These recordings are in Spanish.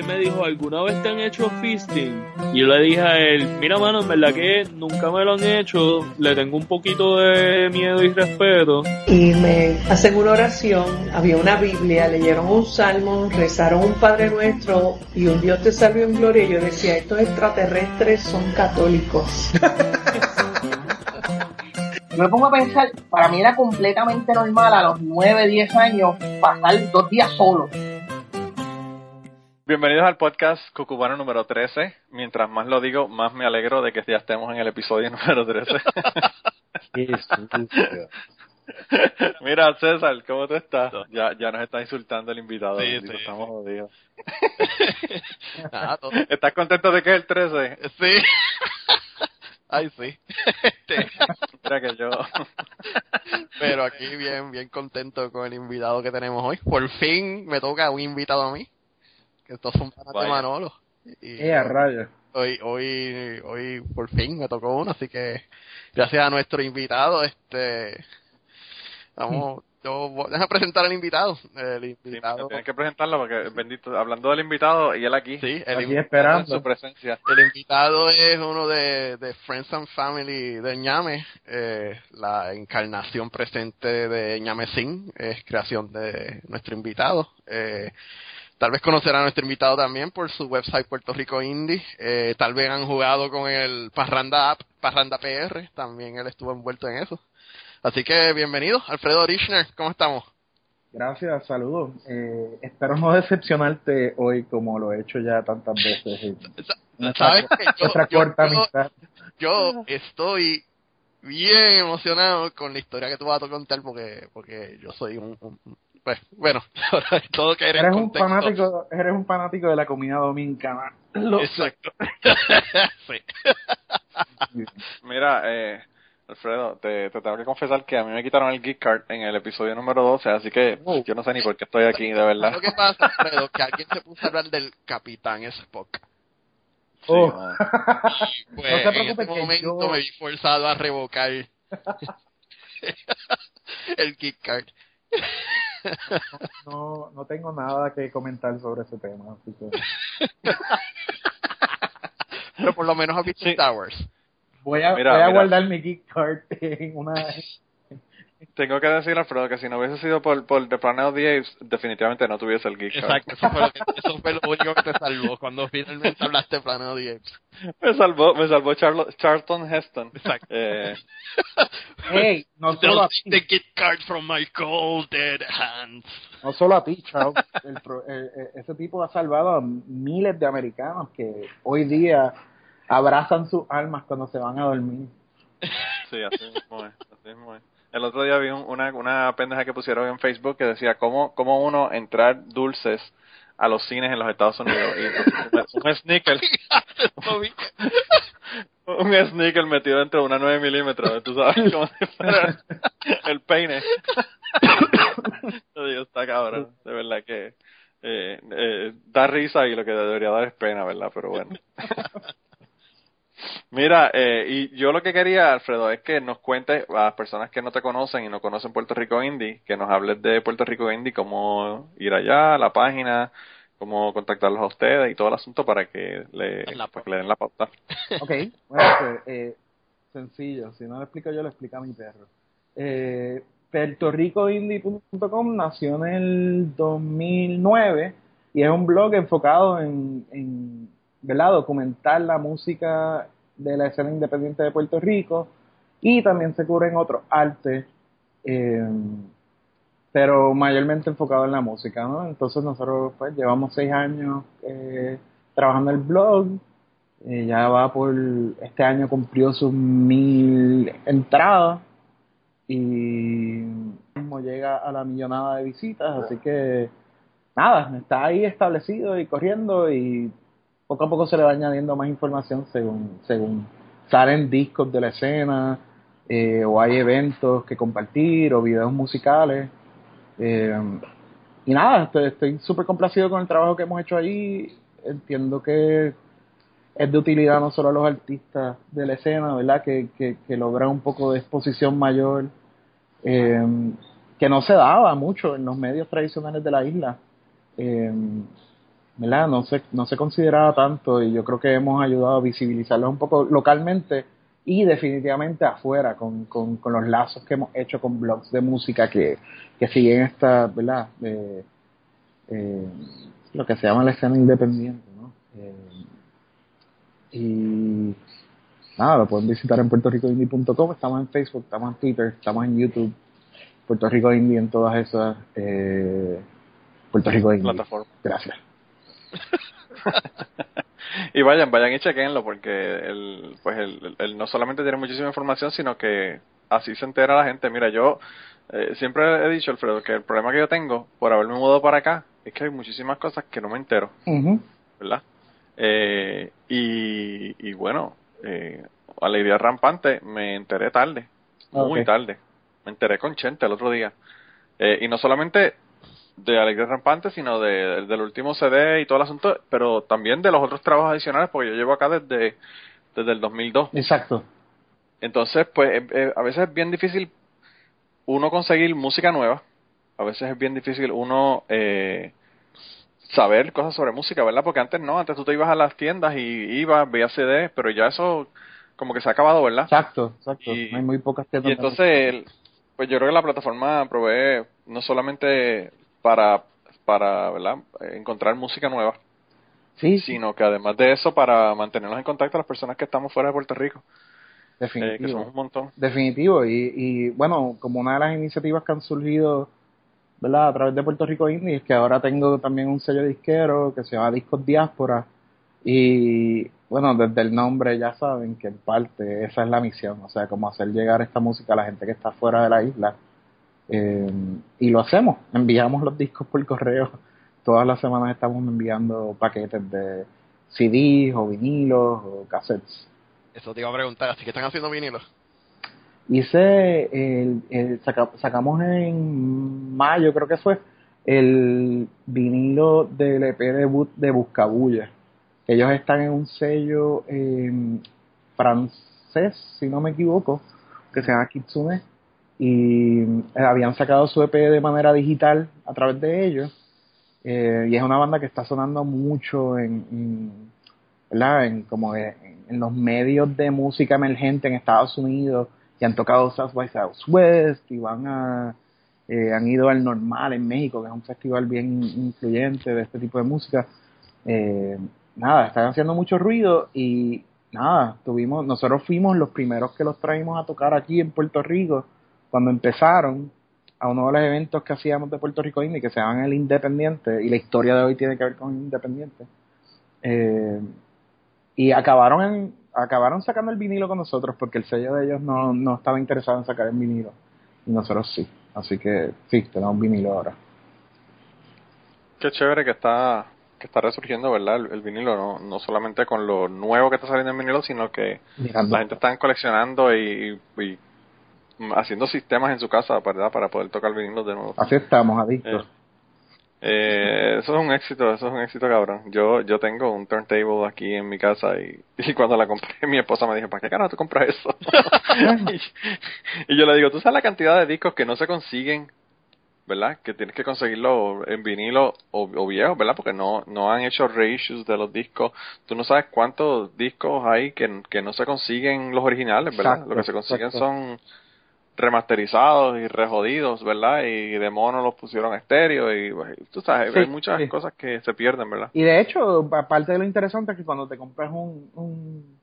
él me dijo, ¿alguna vez te han hecho fisting? Y yo le dije a él, mira mano, en verdad que nunca me lo han hecho, le tengo un poquito de miedo y respeto. y me hacen una oración, había una Biblia, leyeron un salmo, rezaron un Padre Nuestro y un Dios te salve en gloria. Y yo decía, estos extraterrestres son católicos. Yo me pongo a pensar, para mí era completamente normal a los 9, 10 años pasar dos días solo. Bienvenidos al podcast Cucubano número 13. Mientras más lo digo, más me alegro de que ya estemos en el episodio número 13. Mira, César, ¿cómo tú estás? Ya, ya nos está insultando el invitado. Sí, bendito, sí, estamos sí. jodidos. Nada, ¿Estás contento de que es el 13? Sí. Ay, sí. Este, Mira que yo... pero aquí bien, bien contento con el invitado que tenemos hoy. Por fin me toca un invitado a mí. Que estos son panas de. Manolo. Y Eh, a rayos. hoy, hoy, hoy por fin me tocó uno, así que gracias a nuestro invitado, este, vamos, yo voy a presentar al invitado. El Sí, invitado, tienes que presentarlo porque, bendito, hablando del invitado y él aquí, sí, el, Aquí en esperando. su presencia. el invitado es uno de, de Friends and Family de Ñame, eh, la encarnación presente de Ñame es creación de nuestro invitado. Eh, Tal vez conocerán a nuestro invitado también por su website Puerto Rico Indie. Eh, tal vez han jugado con el Parranda App, Parranda PR. También él estuvo envuelto en eso. Así que bienvenido, Alfredo Richner. ¿Cómo estamos? Gracias, saludos. Eh, espero no decepcionarte hoy como lo he hecho ya tantas veces. ¿Sabes nuestra yo- corta yo- amistad. yo estoy bien emocionado con la historia que tú vas a contar porque porque yo soy un, un- pues bueno todo que Eres un fanático, eres un fanático de la comida dominicana. Lo exacto sí. Mira, eh, Alfredo, te, te tengo que confesar que a mí me quitaron el gift card en el episodio número 12, así que Oh. yo no sé ni por qué estoy aquí, de verdad. lo que pasa Alfredo que alguien se puso a hablar del Capitán Spock Sí, Oh. y pues No se en ese momento yo- me vi forzado a revocar el gift card No, no tengo nada que comentar sobre ese tema. Así que pero por lo menos Sí. Star Wars voy a, Mira, voy a mira. guardar mi geek card en una. Tengo que decir, Alfredo, que si no hubiese sido por, por The Planet of the Apes, definitivamente no tuviese el card. exacto eso fue, lo que- eso fue lo único que te salvó cuando finalmente hablaste de Planet of the Apes Me salvó, me salvó Charlo- Charlton Heston. Exacto. Eh, Hey, no solo a Don't ti, take the gift card from my cold dead hands. no solo a ti, Charles. El pro- eh, eh, ese tipo ha salvado a miles de americanos que hoy día abrazan sus almas cuando se van a dormir. sí, así mismo es, así mismo es. El otro día vi un- una, una pendeja que pusieron en Facebook que decía cómo, cómo uno entrar dulces a los cines en los Estados Unidos. Y un, un sneaker, un sneaker metido dentro de una 9 milímetros, tú sabes, si fuera el peine. Yo digo, está cabrón, de verdad que eh, eh, da risa y lo que debería dar es pena, ¿verdad? Pero bueno. Mira, eh, y yo lo que quería, Alfredo, es que nos cuentes a las personas que no te conocen y no conocen Puerto Rico Indie, que nos hables de Puerto Rico Indie, cómo ir allá, la página, cómo contactarlos a ustedes y todo el asunto para que le, le den la pauta. Ok, bueno, pues, eh, sencillo. Si no lo explico yo, lo explica mi perro. Eh, PuertoRicoIndie.com nació en el 2009 y es un blog enfocado en, en ¿verdad? documentar la música de la escena independiente de Puerto Rico y también se cubren otros artes, eh, pero mayormente enfocado en la música. ¿no? Entonces nosotros pues llevamos seis años eh, trabajando el blog eh, ya va por este año cumplió sus mil entradas y mismo llega a la millonada de visitas así que nada está ahí establecido y corriendo y poco a poco se le va añadiendo más información según según salen discos de la escena eh, o hay eventos que compartir o videos musicales eh, y nada, estoy súper complacido con el trabajo que hemos hecho ahí. Entiendo que es de utilidad no solo a los artistas de la escena, ¿verdad? Que, que, que logran un poco de exposición mayor, eh, que no se daba mucho en los medios tradicionales de la isla. ¿Verdad? No se, no se consideraba tanto y yo creo que hemos ayudado a visibilizarlos un poco localmente y definitivamente afuera con, con, con los lazos que hemos hecho con blogs de música que, que siguen esta, ¿verdad? Eh, eh, lo que se llama la escena independiente, ¿no? Eh, y nada, lo pueden visitar en puertorricoindie.com, estamos en Facebook, estamos en Twitter, estamos en YouTube, Puerto Rico Indie en todas esas eh, Puerto Rico Indie. Plataforma. Gracias. y vayan, vayan y chequenlo porque él, pues él, él no solamente tiene muchísima información, sino que así se entera la gente. Mira, yo eh, siempre he dicho, Alfredo, que el problema que yo tengo por haberme mudado para acá es que hay muchísimas cosas que no me entero. ¿verdad? Eh, y, y bueno, eh, Alegría Rampante me enteré tarde, muy Ok. tarde. Me enteré con Chente el otro día. Eh, y no solamente de Alegría Rampante, sino de, del último CD y todo el asunto, pero también de los otros trabajos adicionales, porque yo llevo acá desde, desde el 2002. Exacto. Entonces, pues eh, eh, a veces es bien difícil uno conseguir música nueva, a veces es bien difícil uno eh, saber cosas sobre música, ¿verdad? Porque antes no, antes tú te ibas a las tiendas y ibas, veías CD, pero ya eso como que se ha acabado, ¿verdad? Exacto, exacto. Y- Hay muy pocas Y tiendas. entonces, el- pues yo creo que la plataforma provee no solamente para, para ¿verdad? Encontrar música nueva, sí, sino que además de eso para mantenernos en contacto a las personas que estamos fuera de Puerto Rico, eh, que definitivo. somos un montón. Definitivo. Y, y bueno, como una de las iniciativas que han surgido ¿verdad? a través de Puerto Rico Indie es que ahora tengo también un sello disquero que se llama Discos Diáspora. Y bueno, desde el nombre ya saben que en parte esa es la misión, o sea, como hacer llegar esta música a la gente que está fuera de la isla. Eh, y lo hacemos, enviamos los discos por correo. Todas las semanas estamos enviando paquetes de CDs o vinilos o cassettes. Eso te iba a preguntar, así que están haciendo vinilos. Hice, el, el- saca- sacamos en mayo, creo que fue, el vinilo del EP debut de Buscabulla. Ellos están en un sello eh, francés, si no me equivoco, que se llama Kitsune. Y eh, habían sacado su EP de manera digital a través de ellos. Eh, y es una banda que está sonando mucho en, ¿verdad? en como en, en los medios de música emergente en Estados Unidos y han tocado South by Southwest y van a eh, han ido al Normal en México que es un festival bien influyente de este tipo de música eh, nada están haciendo mucho ruido y nada tuvimos nosotros fuimos los primeros que los traímos a tocar aquí en Puerto Rico cuando empezaron a uno de los eventos que hacíamos de Puerto Rico Indie que se llaman el Independiente y la historia de hoy tiene que ver con Independiente eh, y acabaron en, acabaron sacando el vinilo con nosotros porque el sello de ellos no, no estaba interesado en sacar el vinilo y nosotros sí. Así que sí tenemos un vinilo ahora. Qué chévere que está que está resurgiendo, ¿verdad? El, el vinilo, no, no solamente con lo nuevo que está saliendo en vinilo, sino que mirando. la gente está coleccionando y, y haciendo sistemas en su casa, ¿verdad? Para poder tocar vinilos de nuevo. así estamos adictos Eh, eso es un éxito, eso es un éxito cabrón. Yo yo tengo un turntable aquí en mi casa y, y cuando la compré mi esposa me dijo, ¿para qué carajo tú compras eso? y, y yo le digo, ¿tú sabes la cantidad de discos que no se consiguen? ¿Verdad? Que tienes que conseguirlo en vinilo o, o viejo, ¿verdad? Porque no no han hecho reissues de los discos. Tú no sabes cuántos discos hay que, que no se consiguen los originales, ¿verdad? Exacto, Lo que se consiguen exacto. son remasterizados y rejodidos, ¿verdad? Y de mono los pusieron a estéreo y pues, tú sabes, Sí, hay muchas sí. cosas que se pierden, ¿verdad? y de hecho aparte de lo interesante es que cuando te compras un un,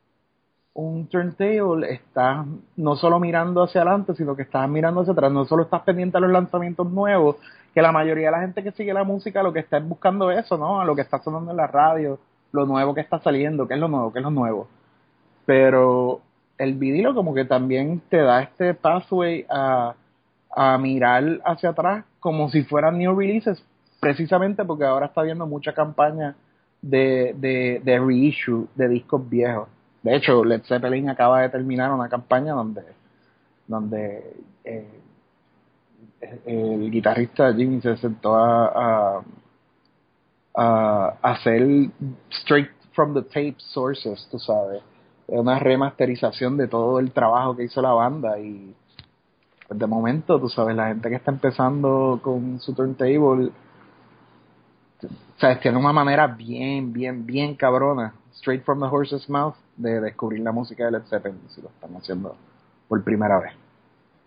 un turntable estás no solo mirando hacia adelante sino que estás mirando hacia atrás no solo estás pendiente a los lanzamientos nuevos que la mayoría de la gente que sigue la música lo que está es buscando eso no lo que está sonando en la radio lo nuevo que está saliendo qué es lo nuevo qué es lo nuevo pero el vinilo como que también te da este pathway a, mirar hacia atrás como si fueran new releases, precisamente porque ahora está viendo mucha campaña de, de, de reissue de discos viejos. De hecho, Led Zeppelin acaba de terminar una campaña donde, donde eh, el guitarrista Jimmy se sentó a, a, a hacer straight from the tape sources, tú sabes, una remasterización de todo el trabajo que hizo la banda y pues de momento, tú sabes, la gente que está empezando con su turntable, sabes, tiene una manera bien, bien, bien cabrona, straight from the horse's mouth, de descubrir la música de Led Zeppelin, si lo están haciendo por primera vez.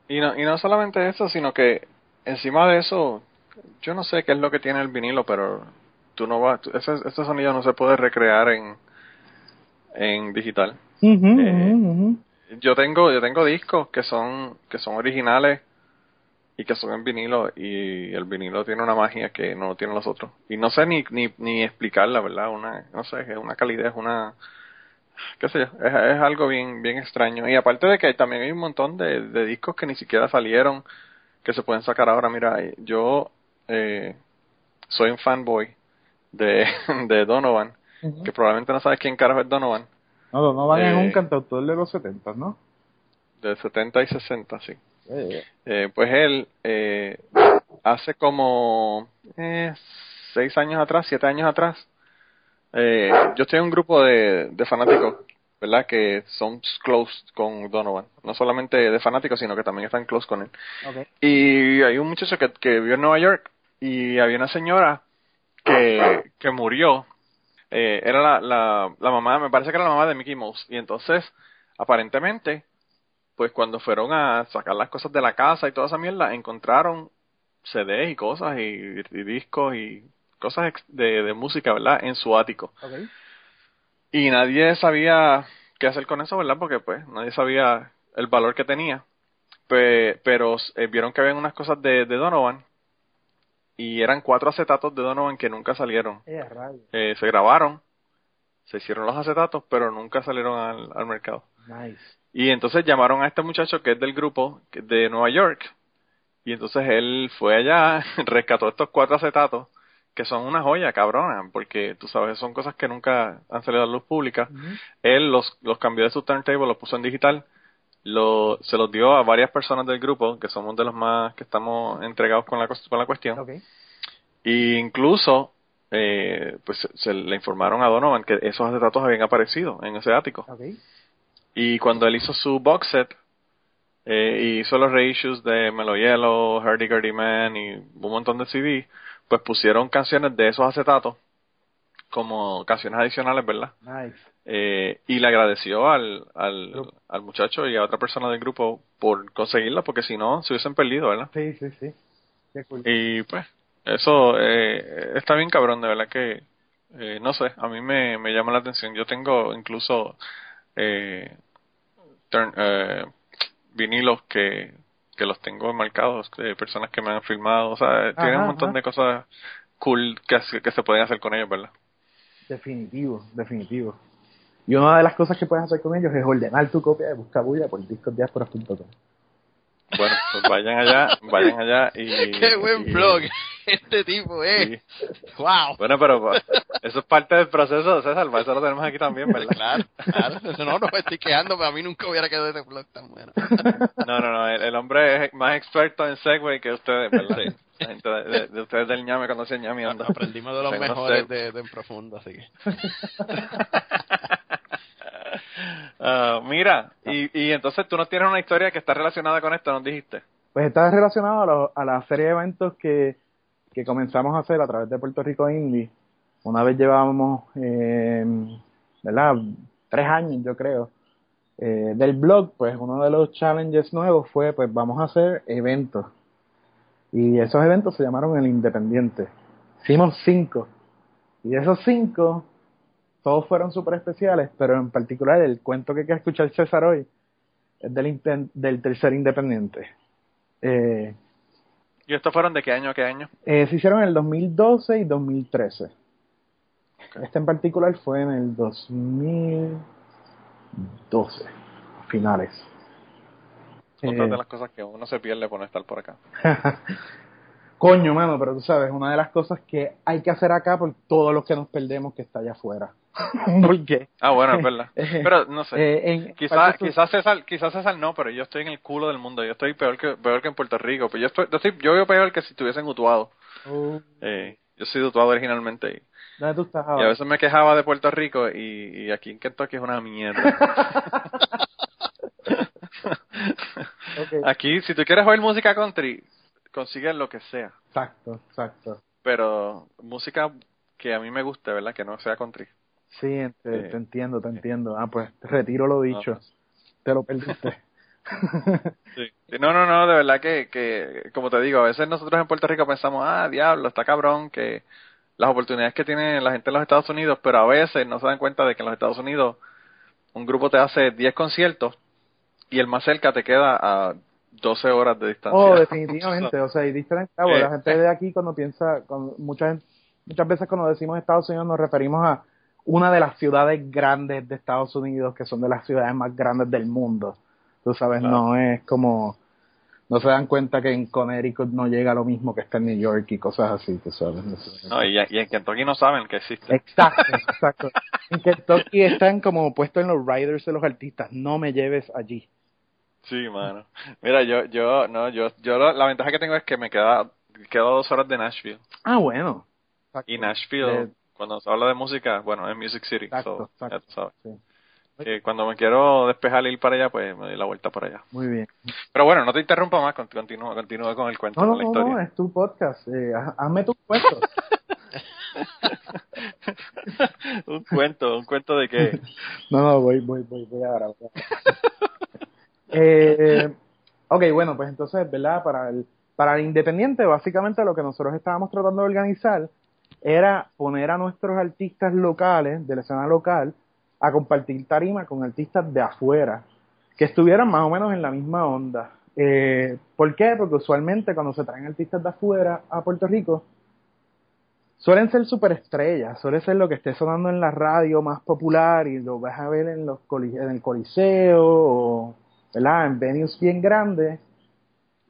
Y no, y no solamente eso, sino que encima de eso, yo no sé qué es lo que tiene el vinilo, pero tú no vas, ese, ese sonido no se puede recrear en, en digital. Eh, ujú. Yo tengo, yo tengo discos que son, que son originales y que son en vinilo y el vinilo tiene una magia que no tienen los otros. Y no sé ni, ni, ni explicarla, ¿verdad? Una, no sé, es una calidez, una, qué sé yo, es, es algo bien, bien extraño. Y aparte de que también hay un montón de, de discos que ni siquiera salieron, que se pueden sacar ahora. Mira, yo eh, soy un fanboy de, de Donovan, que probablemente no sabes quién carajo es Donovan, No, no van es Eh, un cantautor de los 70, ¿no? de 70 y 60, sí. Eh, Eh, pues él, eh, hace como eh, seis años atrás, siete años atrás, eh, yo estoy en un grupo de, de fanáticos, ¿verdad? Que son close con Donovan. No solamente de fanáticos, sino que también están close con él. Y hay un muchacho que, que vivió en Nueva York y había una señora que, que murió. Eh, era la, la, la mamá, me parece que era la mamá de Mickey Mouse. Y entonces, aparentemente, pues cuando fueron a sacar las cosas de la casa y toda esa mierda, encontraron CDs y cosas y, y discos y cosas de, de música, ¿verdad? En su ático. Y nadie sabía qué hacer con eso, ¿verdad? Porque pues nadie sabía el valor que tenía. Pe- pero eh, vieron que habían unas cosas de, de Donovan y eran cuatro acetatos de Donovan que nunca salieron. Eh. Eh, se grabaron, se hicieron los acetatos, pero nunca salieron al, al mercado. Nice. Y entonces llamaron a este muchacho que es del grupo de Nueva York. Y entonces él fue allá, rescató estos cuatro acetatos, que son una joya, cabrona, porque tú sabes, son cosas que nunca han salido a la luz pública. Él los, los cambió de su turntable, los puso en digital, lo, se los dio a varias personas del grupo, que somos de los más que estamos entregados con la, con la cuestión. Ok. Y incluso, eh, pues se, se le informaron a Donovan que esos acetatos habían aparecido en ese ático. Y cuando él hizo su box set, eh, y hizo los reissues de Melo Yellow, Hardy Gurdy Man y un montón de CD, pues pusieron canciones de esos acetatos como canciones adicionales, ¿verdad? Nice. Eh, y le agradeció al, al, muchacho y a otra persona del grupo por conseguirla, porque si no, se hubiesen perdido, ¿verdad? Sí, sí, sí. Qué cool. Y pues, eso eh, está bien cabrón, de verdad que, eh, no sé, a mí me, me llama la atención. Yo tengo incluso eh, turn- eh, vinilos que, que los tengo marcados, de personas que me han filmado, o sea, tienen un montón ajá. de cosas cool que, que se pueden hacer con ellos, ¿verdad? Definitivo, definitivo. Y una de las cosas que puedes hacer con ellos es ordenar tu copia de Buscabulla por discosdiasporas.com. Bueno, pues vayan allá, vayan allá y... Qué buen y- blog este tipo es. sí. Wow. Bueno, pero pues, eso es parte del proceso, César, para eso lo tenemos aquí también, ¿verdad? Claro, claro. Eso no, no me estoy quejando, pero a mí nunca hubiera quedado ese blog tan bueno. No, no, no, el, el hombre es más experto en Segway que ustedes, ¿verdad? Sí. La gente de, de- de ustedes del ñame conocen ñame anda. Aprendimos de los Tengo mejores de, de en profundo, así que. Ah, mira, y, y entonces tú nos tienes una historia que está relacionada con esto, ¿nos dijiste? Pues está relacionado a, lo- a la serie de eventos que, que comenzamos a hacer a través de Puerto Rico Indie. Una vez llevábamos, eh, ¿verdad? Tres años, yo creo. Eh, del blog, pues uno de los challenges nuevos fue, pues vamos a hacer eventos. Y esos eventos se llamaron El Independiente. Hicimos cinco. Y de esos cinco, todos fueron súper especiales, pero en particular el cuento que quiere escuchar César hoy es del, del tercer Independiente. Eh, ¿Y estos fueron de qué año a qué año? eh, se hicieron en el 2012 y 2013. Este en particular fue en el 2012, a finales. Otra Eh, de las cosas que uno se pierde por no estar por acá. Coño, mano, pero tú sabes, una de las cosas que hay que hacer acá por todos los que nos perdemos que está allá afuera. ¿Por qué? Ah, bueno, es verdad. Pero no sé. Eh, en- Quizás, su- quizás César, quizás César no, pero yo estoy en el culo del mundo. Yo estoy peor que peor que en Puerto Rico. Pues yo estoy, yo estoy, yo veo peor que si estuviese en Utuado. Oh, Eh, yo soy Utuado originalmente y, ¿Dónde tú estás y a veces me quejaba de Puerto Rico y, y aquí en Kentucky es una mierda. Aquí, si tú quieres oír música country, consigues lo que sea. Exacto, exacto. Pero música que a mí me guste, ¿verdad? Que no sea country. Sí, te, Eh, te entiendo, te entiendo. Ah, pues retiro lo dicho. Te lo perdiste. Sí. No, no, no, de verdad que, que, como te digo, a veces nosotros en Puerto Rico pensamos, ah, diablo, está cabrón, que las oportunidades que tiene la gente en los Estados Unidos, pero a veces no se dan cuenta de que en los Estados Unidos un grupo te hace 10 conciertos y el más cerca te queda a 12 horas de distancia. Oh, definitivamente. O sea, y en el clavo. Eh, La gente de aquí cuando piensa, con mucha gente- muchas veces cuando decimos Estados Unidos nos referimos a una de las ciudades grandes de Estados Unidos, que son de las ciudades más grandes del mundo. Tú sabes, Claro. no es como, no se dan cuenta que en Connecticut no llega lo mismo que está en New York y cosas así, tú sabes. No, y, y en Kentucky no saben que existe. Exacto, exacto. En Kentucky están como puestos en los riders de los artistas. No me lleves allí. Sí, mano. Mira, yo, yo, no, yo, yo la, la ventaja que tengo es que me queda, quedo dos horas de Nashville. Ah, bueno. Y Nashville, De- cuando se habla de música, bueno, es Music City, Exacto, so, ya exacto. tú sabes. Sí. Cuando me quiero despejar e ir para allá, pues me doy la vuelta para allá. Muy bien. Pero bueno, no te interrumpa más, cont- continúa, continúa con el cuento, No, no, con la no, historia. no, es tu podcast. Eh, haz- hazme tu cuento. un cuento, un cuento de que... No, no, voy, voy, voy, voy ahora. voy ahora. eh, ok, bueno, pues entonces, ¿verdad? Para el, para el independiente, básicamente lo que nosotros estábamos tratando de organizar era poner a nuestros artistas locales, de la escena local, a compartir tarima con artistas de afuera, que estuvieran más o menos en la misma onda. Eh, ¿Por qué? Porque usualmente cuando se traen artistas de afuera a Puerto Rico, suelen ser superestrellas, suele ser lo que esté sonando en la radio más popular y lo vas a ver en los en el coliseo o ¿verdad? en venues bien grandes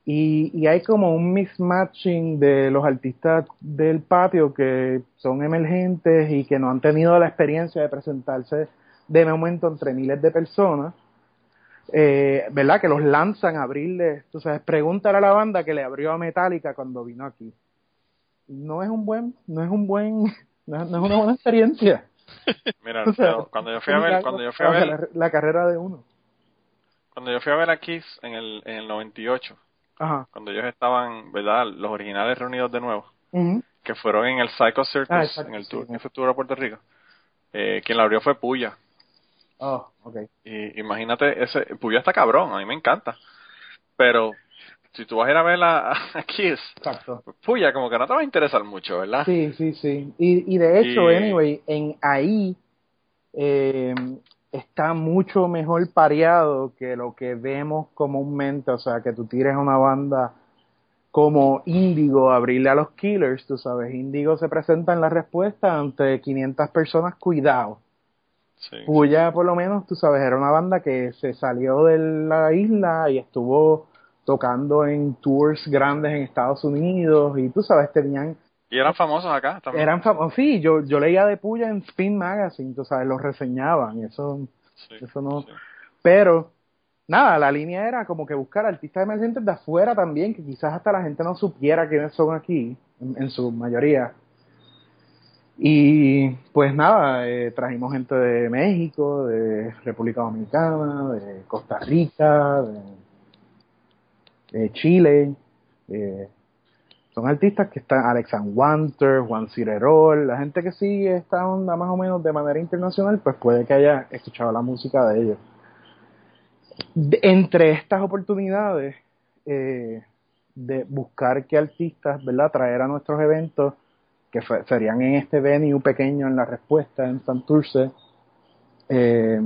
y, y hay como un mismatching de los artistas del patio que son emergentes y que no han tenido la experiencia de presentarse de momento entre miles de personas eh, ¿verdad? Que los lanzan a abrirle, tú sabes, pregúntale a la banda que le abrió a Metallica cuando vino aquí no es un buen, no es un buen, no es, no es una buena experiencia. Mira, O sea, yo- cuando yo fui a ver, cuando yo fui a ver, la, la carrera de uno. Cuando yo fui a ver a Kiss en el, en el 98, Ajá. cuando ellos estaban, ¿verdad? Los originales reunidos de nuevo, que fueron en el Psycho Circus, Ah, exacto, en el tour, sí. en ese tour a Puerto Rico, eh, quien la abrió fue Puya. Oh, ok. Y imagínate, ese Puya está cabrón, a mí me encanta. Pero si tú vas a ir a ver a, a Kiss, Exacto. Puya como que no te va a interesar mucho, ¿verdad? Sí, sí, sí. Y, y de hecho, Y- anyway, en ahí eh, está mucho mejor pareado que lo que vemos comúnmente. O sea, que tú tires a una banda como Índigo a abrirle a los Killers, tú sabes. Índigo se presenta en la respuesta ante 500 personas, cuidado. Sí. Puya, por lo menos, tú sabes, era una banda que se salió de la isla y estuvo tocando en tours grandes en Estados Unidos y tú sabes, tenían, Y eran famosos acá también. eran famosos, sí, yo, yo leía de Puya en Spin Magazine, tú sabes, los reseñaban, y eso, Sí, eso no, sí. pero nada, la línea era como que buscar artistas emergentes de afuera también, que quizás hasta la gente no supiera quiénes son aquí, en, en su mayoría. Y pues nada, eh, trajimos gente de México, de República Dominicana, de Costa Rica, de, de Chile. eh, son artistas que están, Alexan Wanter, Juan Cirerol, la gente que sigue esta onda más o menos de manera internacional, pues puede que haya escuchado la música de ellos. Entre estas oportunidades eh, de buscar qué artistas, ¿verdad?, traer a nuestros eventos, que serían en este venue pequeño en la respuesta en Santurce, eh,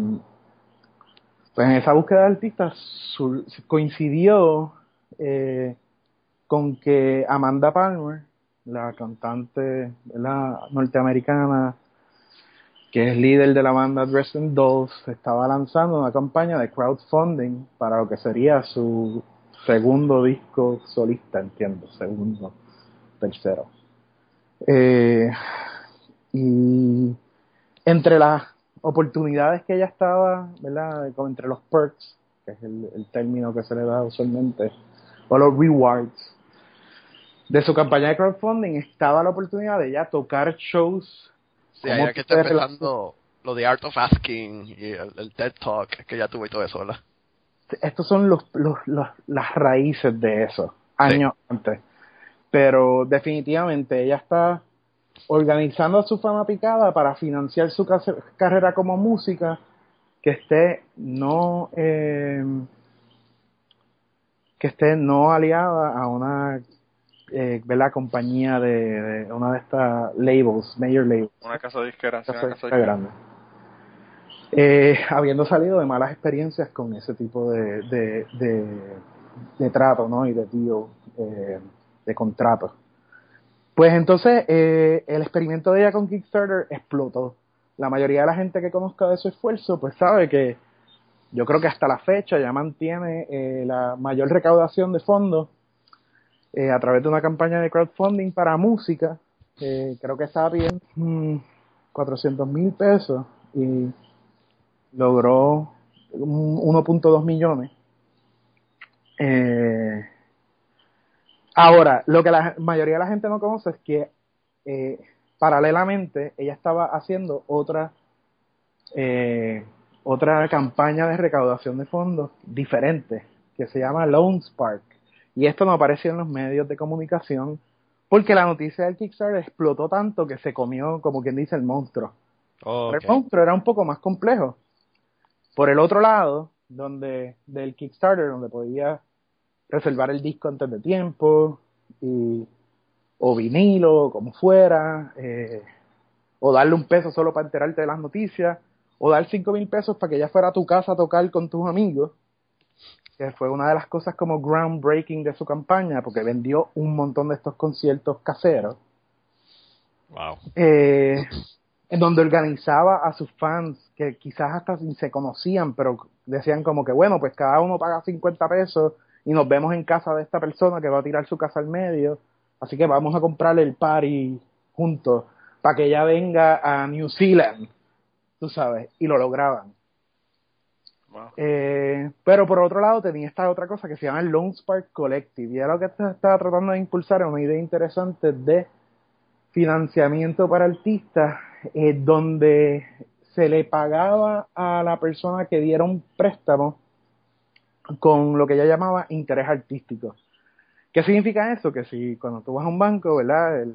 pues en esa búsqueda de artistas coincidió eh, con que Amanda Palmer, la cantante norteamericana, que es líder de la banda Dresden Dolls, estaba lanzando una campaña de crowdfunding para lo que sería su segundo disco solista, entiendo, segundo, tercero. Eh, y entre las oportunidades que ella estaba, ¿verdad? Como entre los perks, que es el, el término que se le da usualmente, o los rewards de su campaña de crowdfunding, estaba la oportunidad de ella tocar shows. Sí, ahí que está empezando lo de Art of Asking y el, el TED Talk que ya tuve y todo eso, ¿verdad? estos son los, los, los- las raíces de eso, años antes. Pero definitivamente ella está organizando a su fanaticada para financiar su carrera como música que esté no eh, que esté no aliada a una eh, ¿verdad? compañía de, de una de estas labels, major labels Una casa disquera, una casa disquera grande. Eh, habiendo salido de malas experiencias con ese tipo de, de, de, de trato, ¿no? Y de tío, eh, de contrato. Pues entonces eh, el experimento de ella con Kickstarter explotó. La mayoría de la gente que conozca de su esfuerzo, pues sabe que yo creo que hasta la fecha ya mantiene eh, la mayor recaudación de fondos eh, a través de una campaña de crowdfunding para música. Creo que estaba bien 400 mil pesos y logró un 1.2 millones. Eh, ahora, lo que la mayoría de la gente no conoce es que eh, paralelamente ella estaba haciendo otra otra campaña de recaudación de fondos diferente que se llama Lone Spark y esto no apareció en los medios de comunicación porque la noticia del Kickstarter explotó tanto que se comió como quien dice el monstruo. Pero el monstruo era un poco más complejo. Por el otro lado, donde del Kickstarter, donde podía reservar el disco antes de tiempo, y, o vinilo, como fuera, eh, o darle un peso solo para enterarte de las noticias, o dar cinco mil pesos para que ya fuera a tu casa a tocar con tus amigos, que fue una de las cosas como groundbreaking de su campaña, porque vendió un montón de estos conciertos caseros Wow. eh, en donde organizaba a sus fans que quizás hasta ni se conocían, pero decían como que bueno, pues cada uno paga 50 pesos y nos vemos en casa de esta persona que va a tirar su casa al medio, así que vamos a comprarle el party juntos para que ella venga a New Zealand, tú sabes, y lo lograban. Eh, pero por otro lado tenía esta otra cosa que se llama el Lone Spark Collective y era lo que estaba tratando de impulsar una idea interesante de financiamiento para artistas eh, donde se le pagaba a la persona que diera un préstamo con lo que ella llamaba interés artístico. ¿Qué significa eso? Que si cuando tú vas a un banco, ¿verdad? El-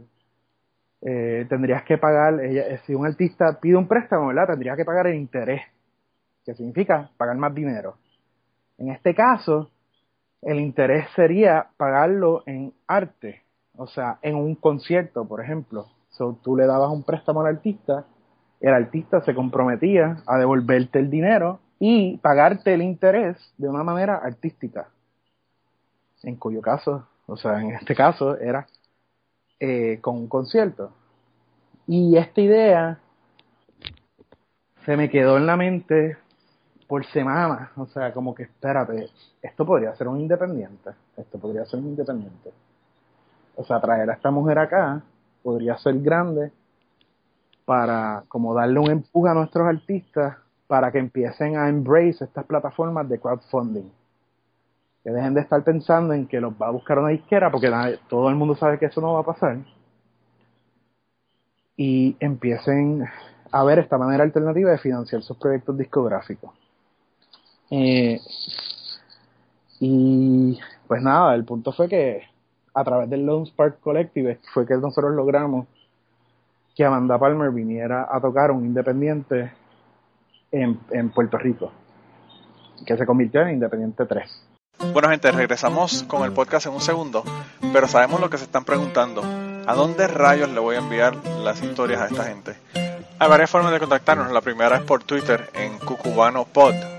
eh, tendrías que pagar, ella, si un artista pide un préstamo, ¿verdad? Tendrías que pagar el interés, que significa pagar más dinero. En este caso, el interés sería pagarlo en arte, o sea, en un concierto, por ejemplo. So, tú le dabas un préstamo al artista, el artista se comprometía a devolverte el dinero y pagarte el interés de una manera artística. En cuyo caso, o sea, en este caso era eh, con un concierto. Y esta idea se me quedó en la mente por semanas, o sea, como que espérate, esto podría ser un independiente, esto podría ser un independiente. O sea, traer a esta mujer acá podría ser grande para como darle un empuje a nuestros artistas para que empiecen a embrace estas plataformas de crowdfunding. Que dejen de estar pensando en que los va a buscar una disquera porque todo el mundo sabe que eso no va a pasar. Y empiecen a ver esta manera alternativa de financiar sus proyectos discográficos. Eh, y pues nada, el punto fue que a través del Lone Spark Collective fue que nosotros logramos que Amanda Palmer viniera a tocar un independiente en, en Puerto Rico, que se convirtió en Independiente 3. Bueno, gente, regresamos con el podcast en un segundo, pero sabemos lo que se están preguntando. ¿A dónde rayos le voy a enviar las historias a esta gente? Hay varias formas de contactarnos. La primera es por Twitter en cucubanopod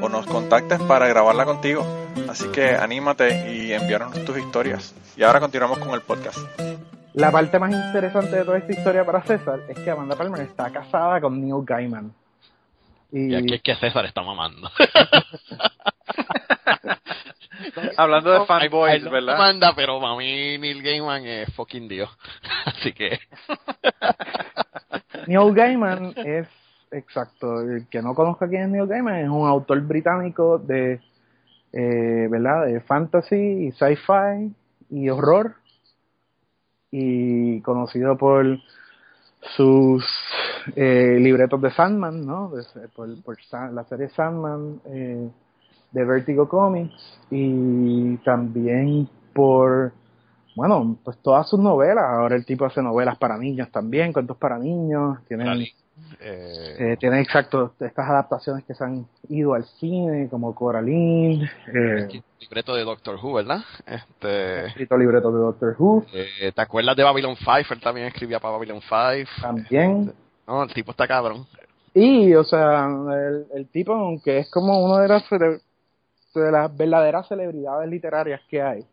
o nos contactes para grabarla contigo. Así que anímate y envíanos tus historias. Y ahora continuamos con el podcast. La parte más interesante de toda esta historia para César es que Amanda Palmer está casada con Neil Gaiman. Y aquí es que César está mamando. Hablando de fanboys, ¿verdad? Manda, pero para mí Neil Gaiman es fucking Dios. Así que. Neil Gaiman es, exacto, el que no conozca quién es Neil Gaiman, es un autor británico de, eh, ¿verdad? De fantasy y sci-fi y horror. Y conocido por sus eh, libretos de Sandman, ¿no? por, por la serie Sandman. Eh, de Vertigo Comics y también por, bueno, pues todas sus novelas. Ahora el tipo hace novelas para niños también, cuentos para niños. Tiene, eh, eh, tiene exacto estas adaptaciones que se han ido al cine, como Coraline. Eh, libreto de Doctor Who, ¿verdad? Este, escrito libreto de Doctor Who. Eh, ¿Te acuerdas de Babylon 5? Él también escribía para Babylon 5. También. Este, no, el tipo está cabrón. Y, o sea, el, el tipo, aunque es como uno de los de las verdaderas celebridades literarias que hay,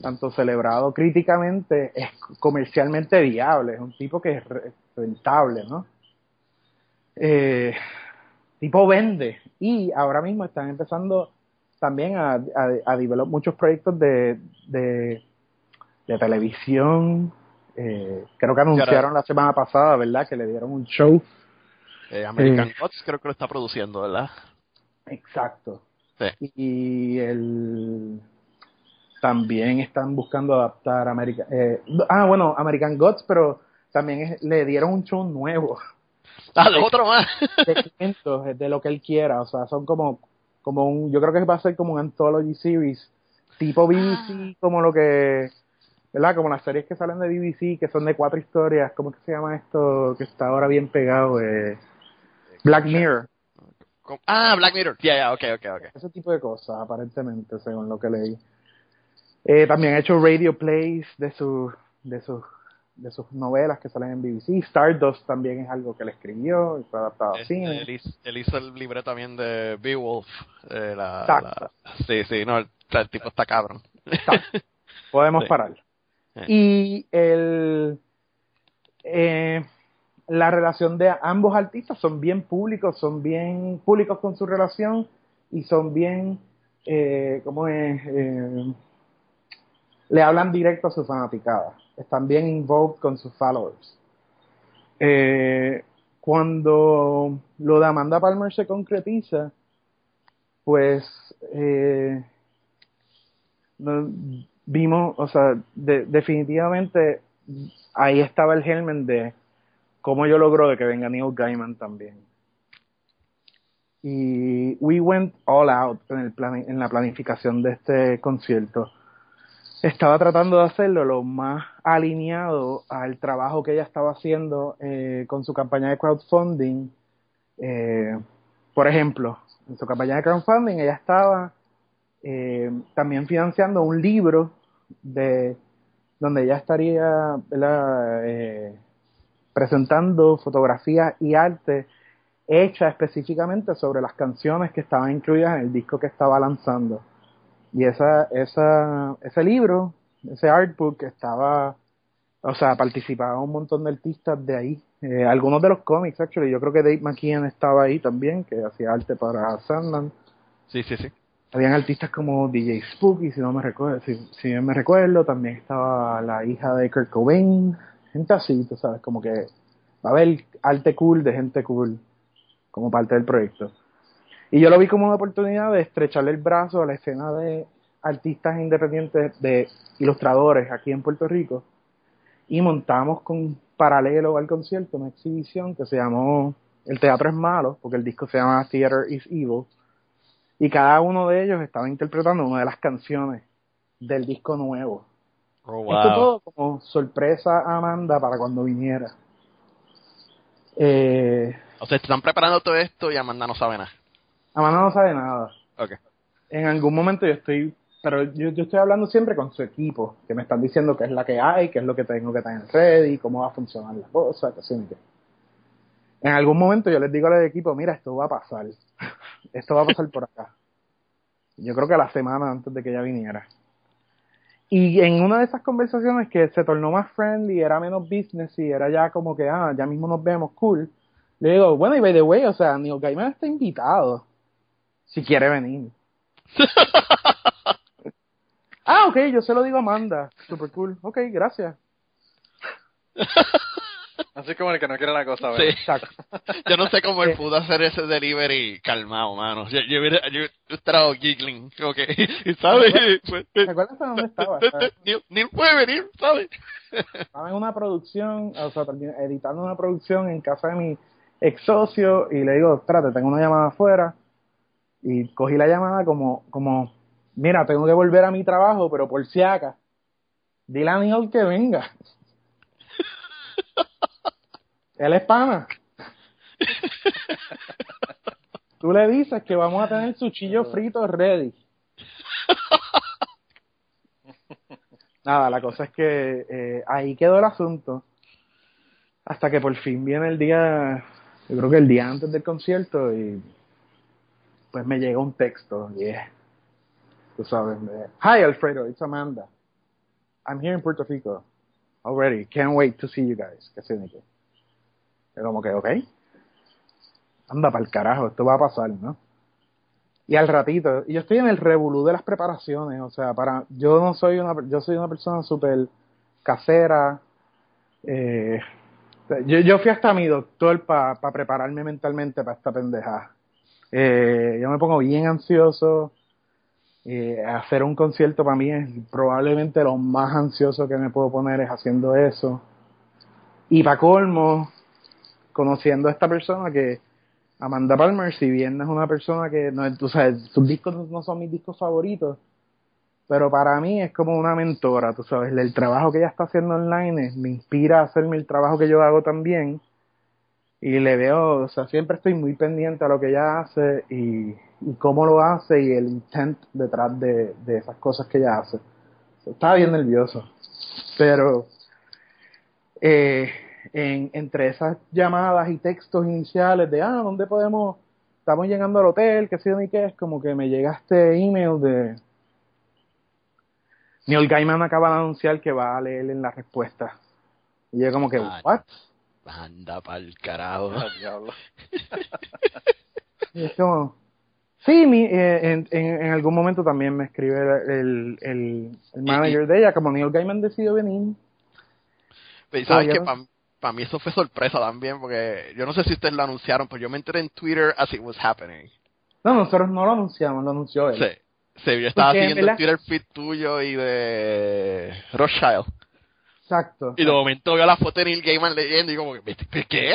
tanto celebrado críticamente, es comercialmente viable, es un tipo que es rentable, ¿no? Eh, tipo vende y ahora mismo están empezando también a, a, muchos proyectos de, de, televisión. Eh, creo que anunciaron la semana pasada, ¿verdad? Que le dieron un show. Eh, American Gods creo que lo está produciendo, ¿verdad? Exacto. Y el también están buscando adaptar American eh, ah bueno American Gods pero también le dieron un show nuevo ah de otro más de, de lo que él quiera o sea son como como un yo creo que va a ser como un anthology series tipo BBC ah. como lo que ¿verdad? Como las series que salen de BBC, que son de cuatro historias, ¿cómo que se llama esto? Que está ahora bien pegado, eh, Black Mirror. Ah, Black Mirror. Ya, ya, ok, ok, ok. Ese tipo de cosas, aparentemente, según lo que leí. Eh, también ha hecho radio plays de sus de sus de sus novelas que salen en BBC. Stardust también es algo que él escribió y fue adaptado a cine. Él hizo, el libreto también de Beowulf. Eh, la, sí, sí, no, el, tipo está cabrón. Podemos parar. Eh. Y el eh, la relación de ambos artistas son bien públicos, son bien públicos con su relación y son bien, eh, ¿cómo es? Eh, le hablan directo a su fanaticada, están bien involved con sus followers. Eh, cuando lo de Amanda Palmer se concretiza, pues eh, vimos, o sea, definitivamente ahí estaba el germen de cómo yo logro de que venga Neil Gaiman también. Y we went all out en, el plan, en la planificación de este concierto. Estaba tratando de hacerlo lo más alineado al trabajo que ella estaba haciendo eh, con su campaña de crowdfunding. Eh, por ejemplo, en su campaña de crowdfunding ella estaba eh, también financiando un libro de donde ella estaría eh, presentando fotografía y arte hecha específicamente sobre las canciones que estaban incluidas en el disco que estaba lanzando. Y esa, esa, ese libro, ese artbook estaba, o sea, participaba un montón de artistas de ahí. Eh, algunos de los cómics, actually, yo creo que Dave McKean estaba ahí también, que hacía arte para Sandman. Sí, sí, sí. Habían artistas como DJ Spooky, si no me recuerdo, si, si me recuerdo, también estaba la hija de Kurt Cobain, gente así, tú sabes, como que va a haber arte cool de gente cool como parte del proyecto. Y yo lo vi como una oportunidad de estrecharle el brazo a la escena de artistas independientes, de ilustradores aquí en Puerto Rico, y montamos con paralelo al concierto una exhibición que se llamó El teatro es malo, porque el disco se llama Theater is Evil, y cada uno de ellos estaba interpretando una de las canciones del disco nuevo. Oh, Esto todo como sorpresa a Amanda para cuando viniera. Eh, o sea, están preparando todo esto y Amanda no sabe nada. Amanda no sabe nada. Okay. En algún momento yo estoy, pero yo, yo estoy hablando siempre con su equipo, que me están diciendo qué es la que hay, qué es lo que tengo que tener ready, cómo va a funcionar la cosa, qué En algún momento yo les digo al equipo, mira, esto va a pasar. esto va a pasar por acá. Yo creo que la semana antes de que ella viniera. Y en una de esas conversaciones que se tornó más friendly, era menos business y era ya como que, ah, ya mismo nos vemos, cool. Le digo, bueno, y by the way, o sea, Neil Gaiman está invitado. Si quiere venir. ah, ok, yo se lo digo a Amanda. Super cool. Ok, gracias. Así como el que no quiere la cosa, Sí. ¿verdad? Exacto. Yo no sé cómo él pudo hacer ese delivery calmado, mano. Yo, yo, hubiera- yo, yo estaba giggling, como que, y ¿sabes? Pues, ¿Te acuerdas de dónde estaba? Ni, ni puede venir, ¿sabes? Estaba en una producción, o sea, editando una producción en casa de mi ex socio y le digo, espérate, tengo una llamada afuera. Y cogí la llamada como, como, mira, tengo que volver a mi trabajo, pero por si acá, dile a Neil que venga. Él es pana. Tú le dices que vamos a tener suchillo frito ready. Nada, la cosa es que eh, ahí quedó el asunto. Hasta que por fin viene el día, yo creo que el día antes del concierto y pues me llega un texto, yeah. Tú sabes, Hi Alfredo, it's Amanda. I'm here in Puerto Rico already. Can't wait to see you guys. Que qué. Yo como que, ok. Anda para el carajo, esto va a pasar, ¿no? Y al ratito, y yo estoy en el revolú de las preparaciones, o sea, para, yo no soy una, yo soy una persona súper casera, eh, yo, yo fui hasta mi doctor para prepararme mentalmente para esta pendejada. Eh, yo me pongo bien ansioso, eh, hacer un concierto para mí es probablemente lo más ansioso que me puedo poner es haciendo eso. Y para colmo, conociendo a esta persona que Amanda Palmer, si bien es una persona que, no, tú sabes, sus discos no- son mis discos favoritos, pero para mí es como una mentora, tú sabes, el trabajo que ella está haciendo online me inspira a hacerme el trabajo que yo hago también y le veo, o sea, siempre estoy muy pendiente a lo que ella hace y, y cómo lo hace y el intent detrás de, de esas cosas que ella hace. Estaba bien nervioso, pero eh, en, entre esas llamadas y textos iniciales de, ah, ¿dónde podemos? Estamos llegando al hotel, qué sé yo ni qué, es como que me llega este email de Neil Gaiman acaba de anunciar que va a leer en la respuesta. Y yo como que. ¿what? Anda pa'l carajo. Es como, sí, mi, eh, en, en, en algún momento también me escribe el, el, el manager de ella, como Neil Gaiman decidió venir. Y sabes Ah, que para mí eso fue sorpresa también, porque yo no sé si ustedes lo anunciaron, pero yo me enteré en Twitter as it was happening. No, nosotros no lo anunciamos, lo anunció él. Sí. Sí, yo estaba Porque, siguiendo el. Twitter feed tuyo y de Rothschild. Exacto. Y de momento veo la foto de Neil Gaiman leyendo y como, ¿qué?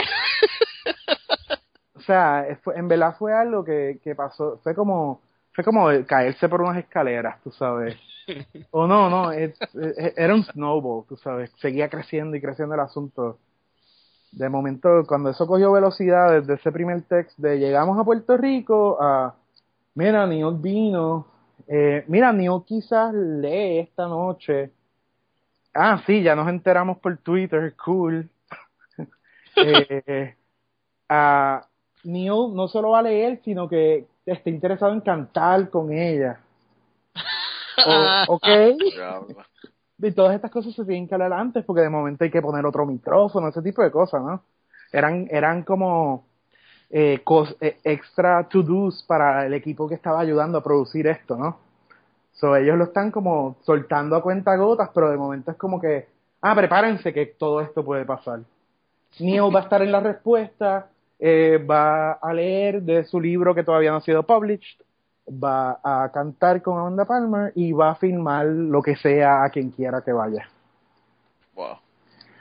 O sea, en verdad fue algo que, que pasó, fue como, fue como caerse por unas escaleras, tú sabes. O no, no, es- es- era un snowball, tú sabes, seguía creciendo y creciendo el asunto. De momento, cuando eso cogió velocidad desde ese primer text de llegamos a Puerto Rico a, mira, Neil vino, eh, mira, Neil quizás lee esta noche. Ah, sí, ya nos enteramos por Twitter, cool. eh, a Neil no solo va a leer, sino que está interesado en cantar con ella. O- ok. Y todas estas cosas se tienen que hablar antes porque de momento hay que poner otro micrófono, ese tipo de cosas, ¿no? Eran, eran como eh, cos- eh, extra to-dos para el equipo que estaba ayudando a producir esto, ¿no? So, ellos lo están como soltando a cuenta gotas, pero de momento es como que, ah, prepárense que todo esto puede pasar. Neil va a estar en la respuesta, eh, va a leer de su libro que todavía no ha sido published, va a cantar con Amanda Palmer y va a filmar lo que sea a quien quiera que vaya. Wow.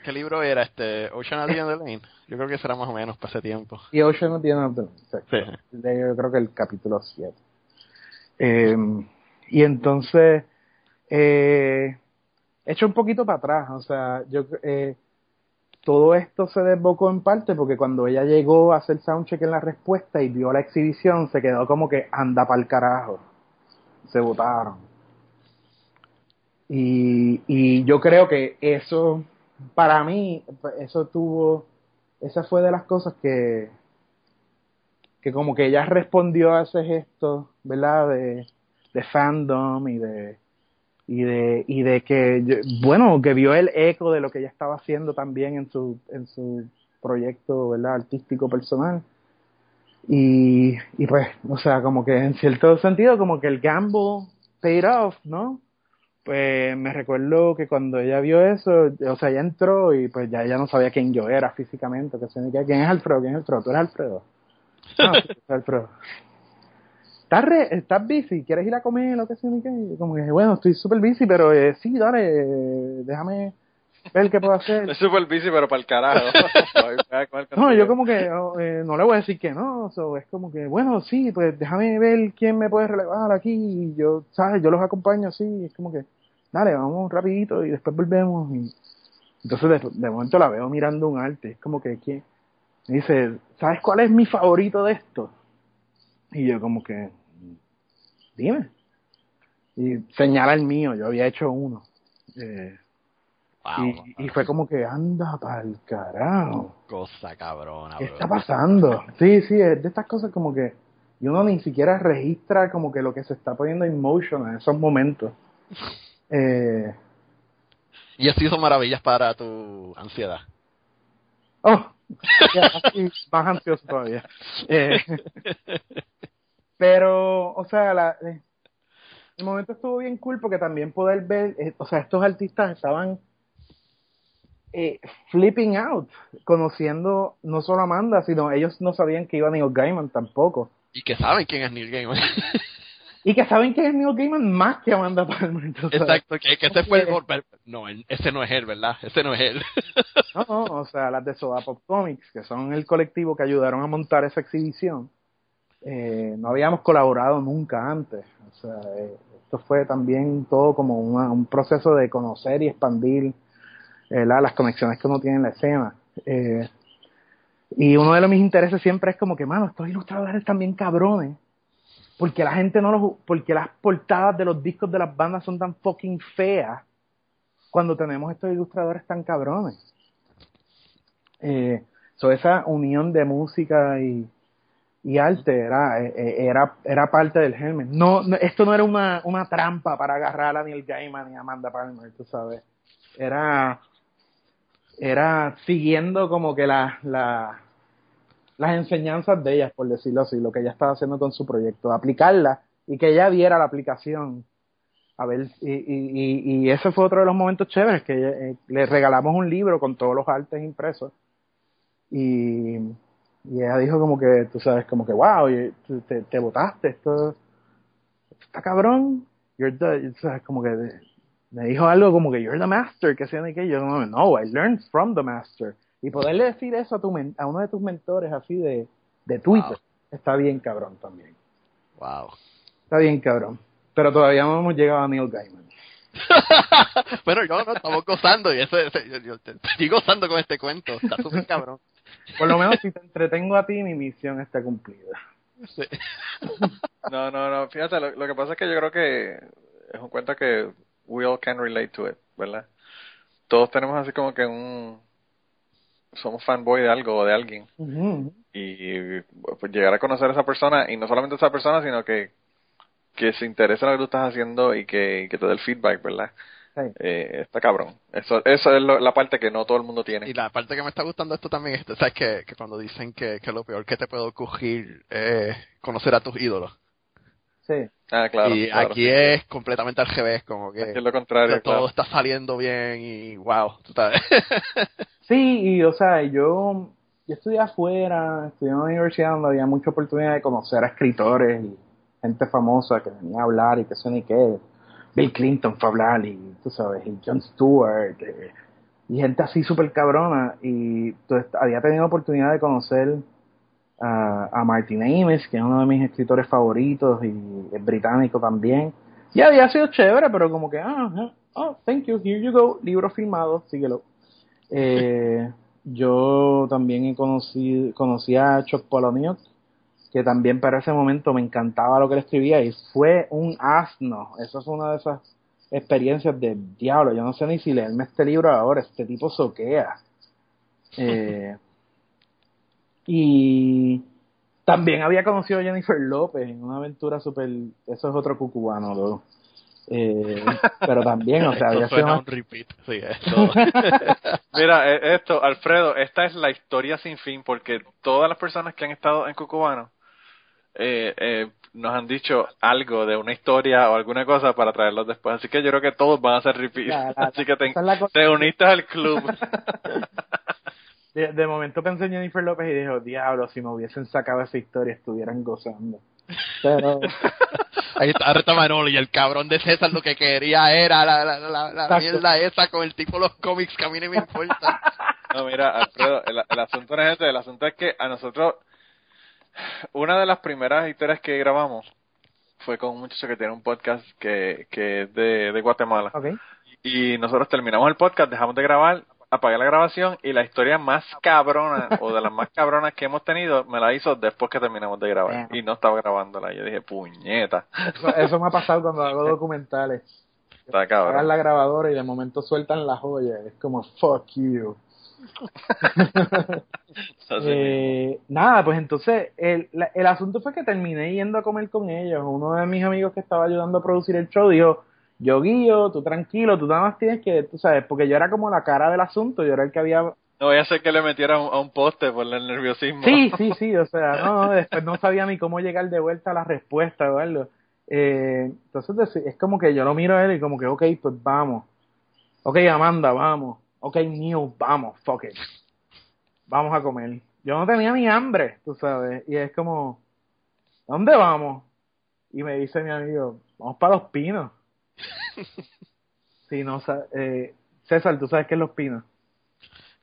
¿Qué libro era este? Ocean at the End of the Lane. Yo creo que será más o menos para ese tiempo. Y Ocean no tiene otro. Sí. De- yo creo que el capítulo 7. Eh, y entonces, eh, echo un poquito para atrás, o sea, yo eh, todo esto se desbocó en parte porque cuando ella llegó a hacer soundcheck en la respuesta y vio la exhibición, se quedó como que anda pa'l carajo. Se votaron. Y, y yo creo que eso, para mí, eso tuvo, esa fue de las cosas que, que como que ella respondió a ese gesto, ¿verdad? De, de fandom y de y de y de que bueno que vio el eco de lo que ella estaba haciendo también en su en su proyecto verdad artístico personal. Y y pues o sea como que en cierto sentido como que el gamble paid off no pues me recuerdo que cuando ella vio eso o sea ella entró y pues ya ella no sabía quién yo era físicamente que quién es Alfredo quién es Alfredo tú eres Alfredo. Ah, sí, soy Alfredo ¿Estás, re, ¿Estás busy? ¿Quieres ir a comer? Lo que sea? Y Como que, bueno, estoy súper busy, pero eh, sí, dale, eh, déjame ver qué puedo hacer. Es super busy, pero para el carajo. No, yo como que oh, eh, no le voy a decir que no, so, es como que, bueno, sí, pues déjame ver quién me puede relevar aquí, y yo, ¿sabes? Yo los acompaño así, es como que, dale, vamos rapidito y después volvemos. Y... Entonces de, de momento la veo mirando un arte, es como que, ¿quién? Me dice, ¿sabes cuál es mi favorito de esto? Y yo como que, dime. Y señala el mío, yo había hecho uno. Eh, Wow, y, y fue como que, anda pa'l carajo. cosa cabrona, ¿Qué bro. está pasando? Sí, sí, es de estas cosas como que y uno ni siquiera registra como que lo que se está poniendo en motion en esos momentos. Eh, Y eso hizo maravillas para tu ansiedad. oh, ya, así, más ansioso todavía. Eh, pero, o sea, la, eh, el momento estuvo bien cool porque también poder ver, eh, o sea, estos artistas estaban eh, flipping out, conociendo no solo a Amanda, sino ellos no sabían que iba Neil Gaiman tampoco. Y que saben quién es Neil Gaiman. Y que saben que es Neil Gaiman más que Amanda Palmer. sabes. Exacto, que, que ese fue el. No, ese no es él, ¿verdad? Ese no es él. No, no, o sea, las de Soda Pop Comics, que son el colectivo que ayudaron a montar esa exhibición, eh, no habíamos colaborado nunca antes. O sea, eh, esto fue también todo como un proceso de conocer y expandir eh, la- las conexiones que uno tiene en la escena. Eh, y uno de los mis intereses siempre es como que, mano, estos ilustradores bien cabrones. Porque la gente no los, porque las portadas de los discos de las bandas son tan fucking feas cuando tenemos estos ilustradores tan cabrones. Eh, esa unión de música y, y arte era, eh, eh, era, era parte del germen. No, no- esto no era una, una trampa para agarrar a Neil Gaiman y a Amanda Palmer, tú sabes. Era, era siguiendo como que la, la, las enseñanzas de ellas, por decirlo así, lo que ella estaba haciendo con su proyecto, aplicarla y que ella viera la aplicación. A ver, y, y, y, y ese fue otro de los momentos chéveres, que eh, le regalamos un libro con todos los artes impresos. Y, y ella dijo como que, tú sabes, como que, wow, te, te votaste, esto, esto está cabrón. You're the, sabes, como que me dijo algo como que you're the master, que sea de que yo no, no, I learned from the master. Y poderle decir eso a, tu a uno de tus mentores así de, de Twitter, Wow. está bien cabrón también. Wow. Está bien cabrón. Pero todavía no hemos llegado a Neil Gaiman. bueno, yo no, estamos gozando y eso, eso- yo, yo estoy gozando con este cuento. Está súper cabrón. Por lo menos si te entretengo a ti, mi misión está cumplida. Sí. No, no, no. Fíjate, lo, lo que pasa es que yo creo que es un cuento que we all can relate to it, ¿verdad? Todos tenemos así como que un... Somos fanboy de algo o de alguien. Y pues llegar a conocer a esa persona, y no solamente a esa persona, sino que, que se interese en lo que tú estás haciendo y que, y que te dé el feedback, ¿verdad? Sí. Eh, está cabrón. Eso, eso es lo- la parte que no todo el mundo tiene. Y la parte que me está gustando esto también es, ¿sabes? Que, que cuando dicen que, que lo peor que te puede ocurrir es conocer a tus ídolos. Sí. Ah, claro. y claro. aquí es completamente al revés, como que Aquí es lo contrario, o sea, todo claro. está saliendo bien y wow, tú sabes. Sí, y o sea, yo, yo estudié afuera, estudié en una universidad donde había mucha oportunidad de conocer a escritores y gente famosa que venía a hablar y que sé ni qué. Bill Clinton fue a hablar y tú sabes, y Jon Stewart, eh, y gente así súper cabrona. Y entonces, había tenido la oportunidad de conocer a, a Martin Amis, que es uno de mis escritores favoritos y es británico también. Y había sido chévere, pero como que, ah, ah, oh, thank you, here you go, libro firmado, síguelo. Eh, yo también he conocido, conocí a Chuck Palahniuk, que también para ese momento me encantaba lo que él escribía y fue un asno. Eso fue una de esas experiencias de diablo. Yo no sé ni si leerme este libro ahora, este tipo soquea. Eh, y, También había conocido a Jennifer López en una aventura súper... Eso es otro cucubano, ¿no? Eh, pero también, o sea, había sido suena más- un repeat. Sí, esto. Mira, eh, esto, Alfredo, esta es la historia sin fin porque todas las personas que han estado en Cucubano eh, eh, nos han dicho algo de una historia o alguna cosa para traerlos después. Así que yo creo que todos van a ser repeat. La- Así que te, uniste al club. De, de momento pensé en Jennifer López y dije, diablo, si me hubiesen sacado esa historia estuvieran gozando. Pero, Ahí está Reta Manolo y el cabrón de César lo que quería era la, la, la, la mierda esa con el tipo de los cómics que a mí no me importa. No, mira, Alfredo, el, el asunto no es ese, el asunto es que a nosotros, una de las primeras historias que grabamos fue con un muchacho que tiene un podcast que, que es de, de Guatemala. ok. Y nosotros terminamos el podcast, dejamos de grabar, apagué la grabación y la historia más cabrona o de las más cabronas que hemos tenido me la hizo después que terminamos de grabar. Y no estaba grabándola. Yo dije, puñeta, Eso, eso me ha pasado cuando hago documentales. está cabrón. la grabadora y de momento sueltan la joya. Es como, fuck you. Eh, nada, pues entonces el, la- el asunto fue que terminé yendo a comer con ellos. Uno de mis amigos que estaba ayudando a producir el show dijo, yo guío, tú tranquilo, tú nada más tienes que, tú sabes, porque yo era como la cara del asunto, yo era el que había... No voy a hacer que le metiera a un, a un poste por el nerviosismo. Sí, sí, sí, o sea, no, después no sabía ni cómo llegar de vuelta a la respuesta o algo. Eh, entonces es como que yo lo miro a él y como que, ok, pues vamos. Ok, Amanda, vamos. Ok, Neil, vamos, fuck it. Vamos a comer. Yo no tenía ni hambre, tú sabes. Y es como, ¿dónde vamos? Y me dice mi amigo, vamos para Los Pinos. Sí, no, eh, César, tú sabes qué es Los Pinos.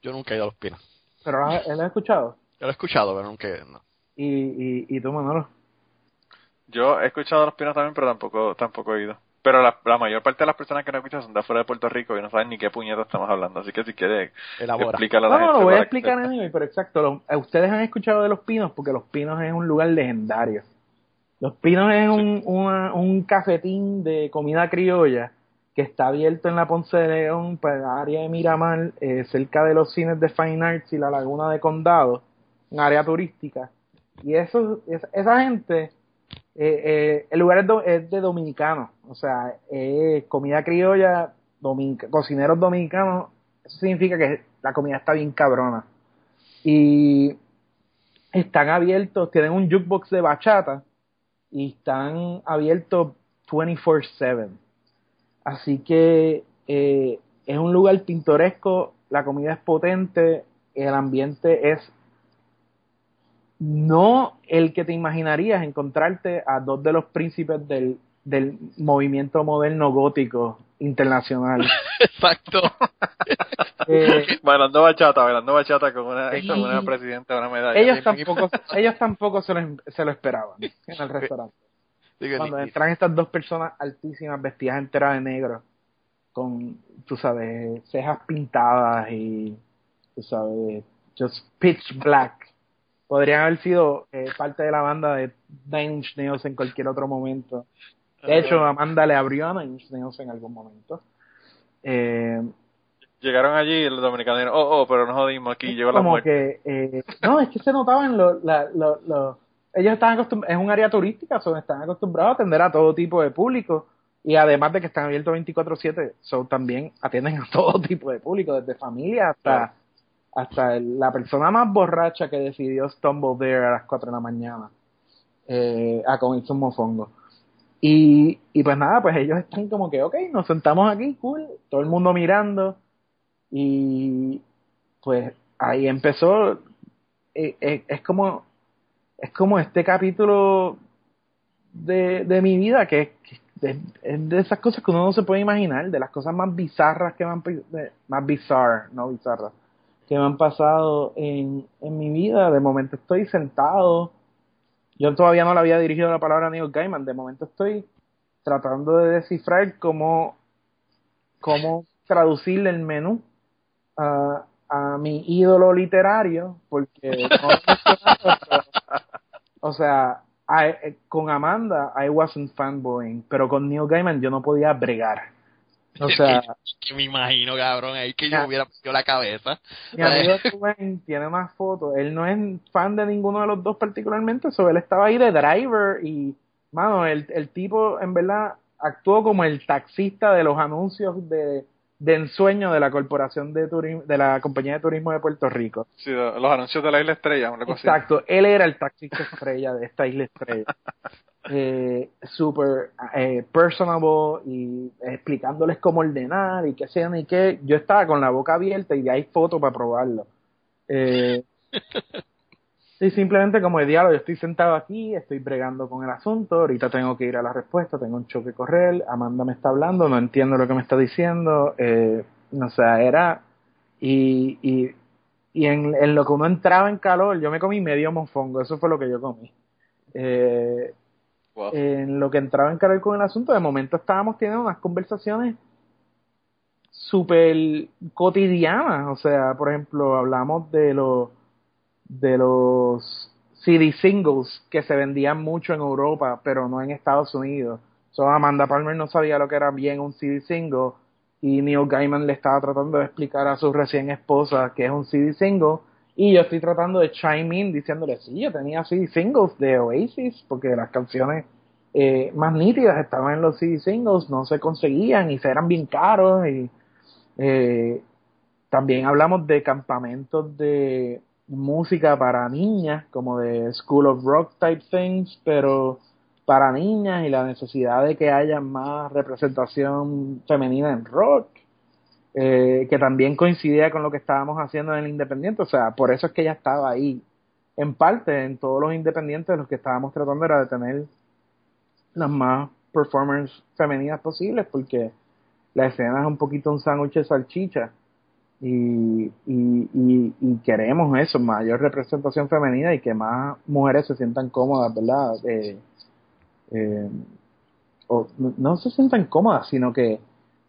Yo nunca he ido a los pinos. Pero ¿lo has- ¿él lo ha escuchado? Yo lo he escuchado, pero nunca. No. Y, y, y tú, Manolo. Yo he escuchado a los pinos también, pero tampoco tampoco he ido. Pero la, la mayor parte de las personas que no escuchan son de afuera de Puerto Rico y no saben ni qué puñeta estamos hablando. Así que si quieres, Elabora. explícale a la No, no, gente. lo voy a que explicar sepa. anyway, pero exacto. lo- eh, ustedes han escuchado de Los Pinos porque Los Pinos es un lugar legendario. Los Pinos es un, una- un cafetín de comida criolla que está abierto en la Ponce de León, para el área de Miramar, eh, cerca de los cines de Fine Arts y la Laguna de Condado, un área turística. Y eso, es- esa gente, eh, eh, el lugar es, de dominicanos, o sea, es comida criolla, cocineros dominicanos, eso significa que la comida está bien cabrona. Y están abiertos, tienen un jukebox de bachata y están abiertos 24/7. Así que eh, es un lugar pintoresco, la comida es potente, el ambiente es no el que te imaginarías encontrarte a dos de los príncipes del, del movimiento moderno gótico internacional. Exacto. Eh, Bailando bachata, bailando bachata con una, Sí. con una presidenta de una medalla. ellos tampoco, ellos tampoco se lo, se lo esperaban en el restaurante. Digo, Cuando ni- entran estas dos personas altísimas vestidas enteras de negro, con, tú sabes, cejas pintadas y, tú sabes, just pitch black. Podrían haber sido eh, parte de la banda de Nine Inch Nails en cualquier otro momento. De hecho, Amanda le abrió a Nine Inch Nails en algún momento. Eh, Llegaron allí y los dominicanos dijeron, oh, oh, pero nos jodimos aquí, llegó la como muerte. que eh, no es que se notaban los lo- lo- ellos están acostumbrados es un área turística son están acostumbrados a atender a todo tipo de público y además de que están abiertos 24/7 son también atienden a todo tipo de público desde familia hasta hasta el- la persona más borracha que decidió stumble there a las 4 de la mañana eh, a comerse un mofongo. Y, y pues nada, pues ellos están como que, ok, nos sentamos aquí, cool, todo el mundo mirando, y pues ahí empezó, eh, eh, es como, es como este capítulo de, de mi vida que, que es, de esas cosas que uno no se puede imaginar, de las cosas más bizarras que me han, más bizarras, no bizarras, que me han pasado en, en mi vida. De momento estoy sentado, yo todavía no le había dirigido la palabra a Neil Gaiman, de momento estoy tratando de descifrar cómo, cómo traducirle el menú a, a mi ídolo literario, porque no o sea, eh, con Amanda I wasn't fanboying, pero con Neil Gaiman yo no podía bregar. O sea, que me imagino, cabrón, ahí que yo hubiera puesto la cabeza. mi amigo Rubén tiene más fotos. Él no es fan de ninguno de los dos particularmente, so él estaba ahí de driver y, mano, el, el tipo en verdad actuó como el taxista de los anuncios de, de ensueño de la corporación de turismo, de la compañía de turismo de Puerto Rico. Sí, los anuncios de la isla estrella, una cosa así. Exacto, él era el taxista estrella de esta isla estrella. Eh, super eh, personable y explicándoles cómo ordenar y qué sean y qué. Yo estaba con la boca abierta y hay fotos para probarlo. Eh, y simplemente como el diálogo, yo estoy sentado aquí, estoy bregando con el asunto, ahorita tengo que ir a la respuesta, tengo un choque correr, Amanda me está hablando, no entiendo lo que me está diciendo, eh, o sea, era, y, y, y en, en lo que uno entraba en calor, yo me comí medio mofongo, eso fue lo que yo comí. Eh, Wow. en lo que entraba en calor con el asunto, de momento estábamos teniendo unas conversaciones súper cotidianas, o sea, por ejemplo, hablamos de los de los CD singles que se vendían mucho en Europa, pero no en Estados Unidos. So, Amanda Palmer no sabía lo que era bien un CD single y Neil Gaiman le estaba tratando de explicar a su recién esposa que es un CD single y yo estoy tratando de chime in diciéndole, sí, yo tenía CD singles de Oasis porque las canciones eh, más nítidas estaban en los CD singles, no se conseguían y se eran bien caros y eh, también hablamos de campamentos de música para niñas, como de School of Rock type things, pero para niñas y la necesidad de que haya más representación femenina en rock, eh, que también coincidía con lo que estábamos haciendo en el Independiente, o sea, por eso es que ella estaba ahí. En parte, en todos los independientes, lo que estábamos tratando era de tener las más performers femeninas posibles, porque la escena es un poquito un sándwich de salchicha y, y, y, queremos eso, mayor representación femenina y que más mujeres se sientan cómodas, ¿verdad? Eh, eh, o no- no se sientan cómodas, sino que,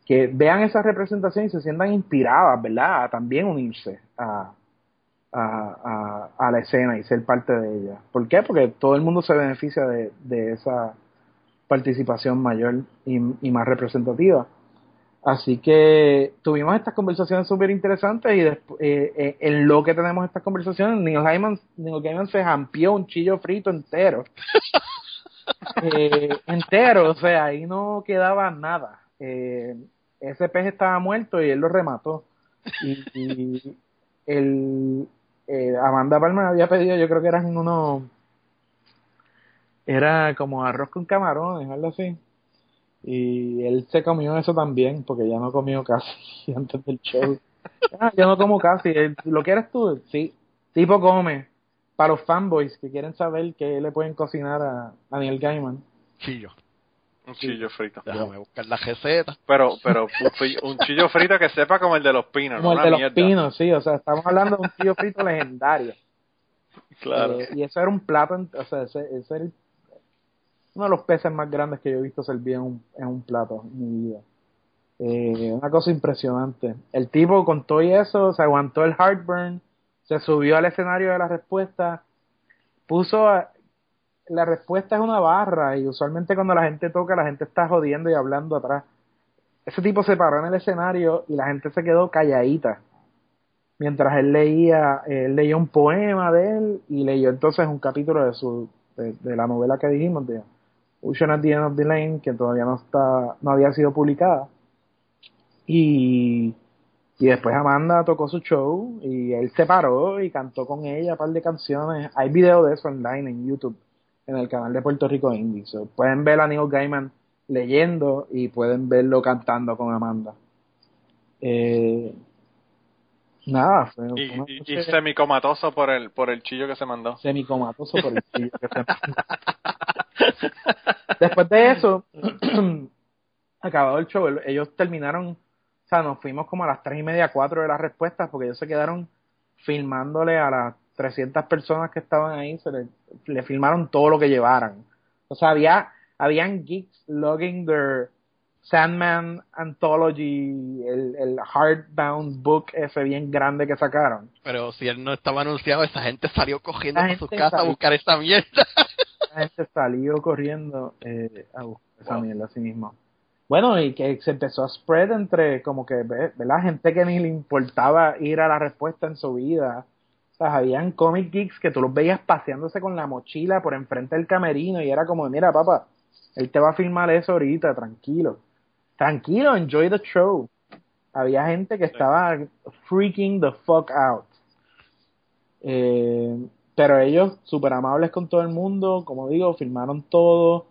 que vean esa representación y se sientan inspiradas, ¿verdad? A también unirse a, a, a, a la escena y ser parte de ella. ¿Por qué? Porque todo el mundo se beneficia de, de esa participación mayor y, y más representativa. Así que tuvimos estas conversaciones súper interesantes y eh, eh, en lo que tenemos estas conversaciones, Neil Gaiman, Neil Gaiman se jampió un chillo frito entero. Eh, entero, o sea, ahí no quedaba nada. Eh, ese pez estaba muerto y él lo remató. Y, y el, eh, Amanda Palmer había pedido, yo creo que eran unos, era como arroz con camarones, algo así. Y él se comió eso también, porque ya no comió casi antes del show. Ah, yo no como casi. Él, ¿Lo quieres tú? Sí. Tipo come. Para los fanboys que quieren saber qué le pueden cocinar a, a Neil Gaiman. Chillo. Un chillo frito. Déjame buscar la receta. Pero, pero un, chillo frito que sepa como el de los pinos, Como no el de los pinos, sí. O sea, estamos hablando de un tío frito legendario. Claro. Eh, y eso era un plato, o sea, ese, ese era el- uno de los peces más grandes que yo he visto servir en un, en un plato en mi vida. Eh, una cosa impresionante. El tipo con todo y eso se aguantó el heartburn, se subió al escenario de la respuesta, puso la respuesta es una barra y usualmente cuando la gente toca la gente está jodiendo y hablando atrás. Ese tipo se paró en el escenario y la gente se quedó calladita mientras él leía, él leyó un poema de él y leyó entonces un capítulo de su de, de la novela que dijimos de Ocean at the End of the Lane que todavía no está no había sido publicada. Y y después Amanda tocó su show y él se paró y cantó con ella un par de canciones. Hay video de eso online en YouTube en el canal de Puerto Rico Indie. So, pueden ver a Neil Gaiman leyendo y pueden verlo cantando con Amanda. Eh, nada fue Y, una y, noche- y semicomatoso por el, por el chillo que se mandó. semicomatoso por el chillo que se Después de eso, acabado el show, el- ellos terminaron, o sea, nos fuimos como a las tres y media, cuatro de las respuestas, porque ellos se quedaron filmándole a las 300 personas que estaban ahí, se le, le filmaron todo lo que llevaran. O sea, había, habían geeks logging their Sandman Anthology, el, el hardbound book ese bien grande que sacaron. Pero si él no estaba anunciado, esa gente salió cogiendo para su casa a buscar esa mierda. Gente salió corriendo eh, a buscar esa Wow. mierda así mismo. Bueno, y que se empezó a spread entre como que, ve- ¿verdad? Gente que ni le importaba ir a la respuesta en su vida. O sea, habían comic geeks que tú los veías paseándose con la mochila por enfrente del camerino y era como, mira, papá, él te va a filmar eso ahorita, tranquilo. Tranquilo, enjoy the show. Había gente que estaba freaking the fuck out. Eh, pero ellos, súper amables con todo el mundo, como digo, filmaron todo.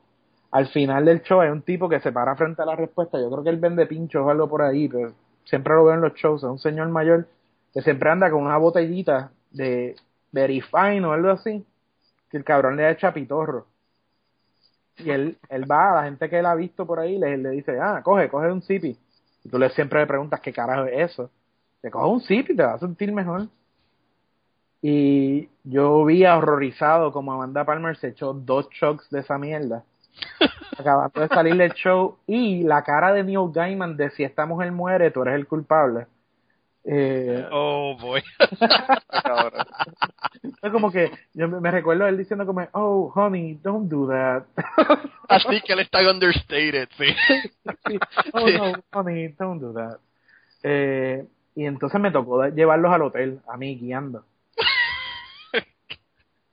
Al final del show hay un tipo que se para frente a la respuesta. Yo creo que él vende pinchos o algo por ahí, pero siempre lo veo en los shows. Es un señor mayor que siempre anda con una botellita de Verifine o algo así. Que el cabrón le echa pitorro. Y él, él va a la gente que él ha visto por ahí, le, le dice, ah, coge, coge un sipi. Y tú le siempre le preguntas qué carajo es eso. Te coge un sipi, te va a sentir mejor. Y yo vi horrorizado como Amanda Palmer se echó dos shocks de esa mierda. Acabando de salir del show. Y la cara de Neil Gaiman de si esta mujer muere, tú eres el culpable. Eh, Oh, boy. Es como que yo me, recuerdo él diciendo como, oh, honey, don't do that. Así que él está understated, sí. Sí. Oh, no, honey, don't do that. Eh, y entonces me tocó llevarlos al hotel, a mí guiando.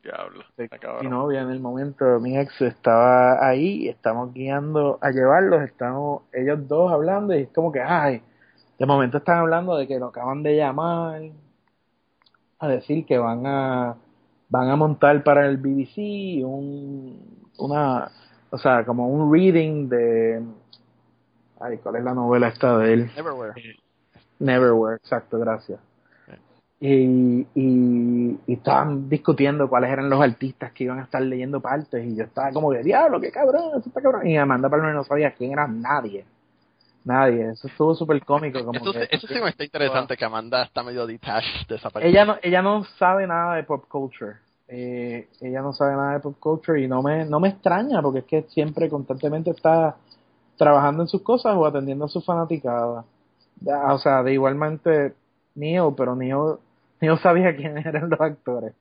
Diablo. Mi novia en el momento, mi ex estaba ahí, estamos guiando a llevarlos, estamos ellos dos hablando y es como que, ay, de momento están hablando de que lo acaban de llamar a decir que van a van a montar para el BBC un una o sea como un reading de ay cuál es la novela esta de él Everywhere. Neverwhere, exacto, gracias. Y, y, y estaban discutiendo cuáles eran los artistas que iban a estar leyendo partes y yo estaba como que, diablo, qué cabrón, eso está cabrón. Y Amanda Palmer no sabía quién era nadie. Nadie, eso estuvo súper cómico. Como Eso, que- eso sí me está interesante, que Amanda está medio detached de esa parte. ella no, ella no sabe nada de pop culture. Eh, ella no sabe nada de pop culture y no me, no me extraña porque es que siempre constantemente está trabajando en sus cosas o atendiendo a sus fanaticadas. Ya, O sea, de igualmente Neo, pero Neo, Neo sabía quiénes eran los actores.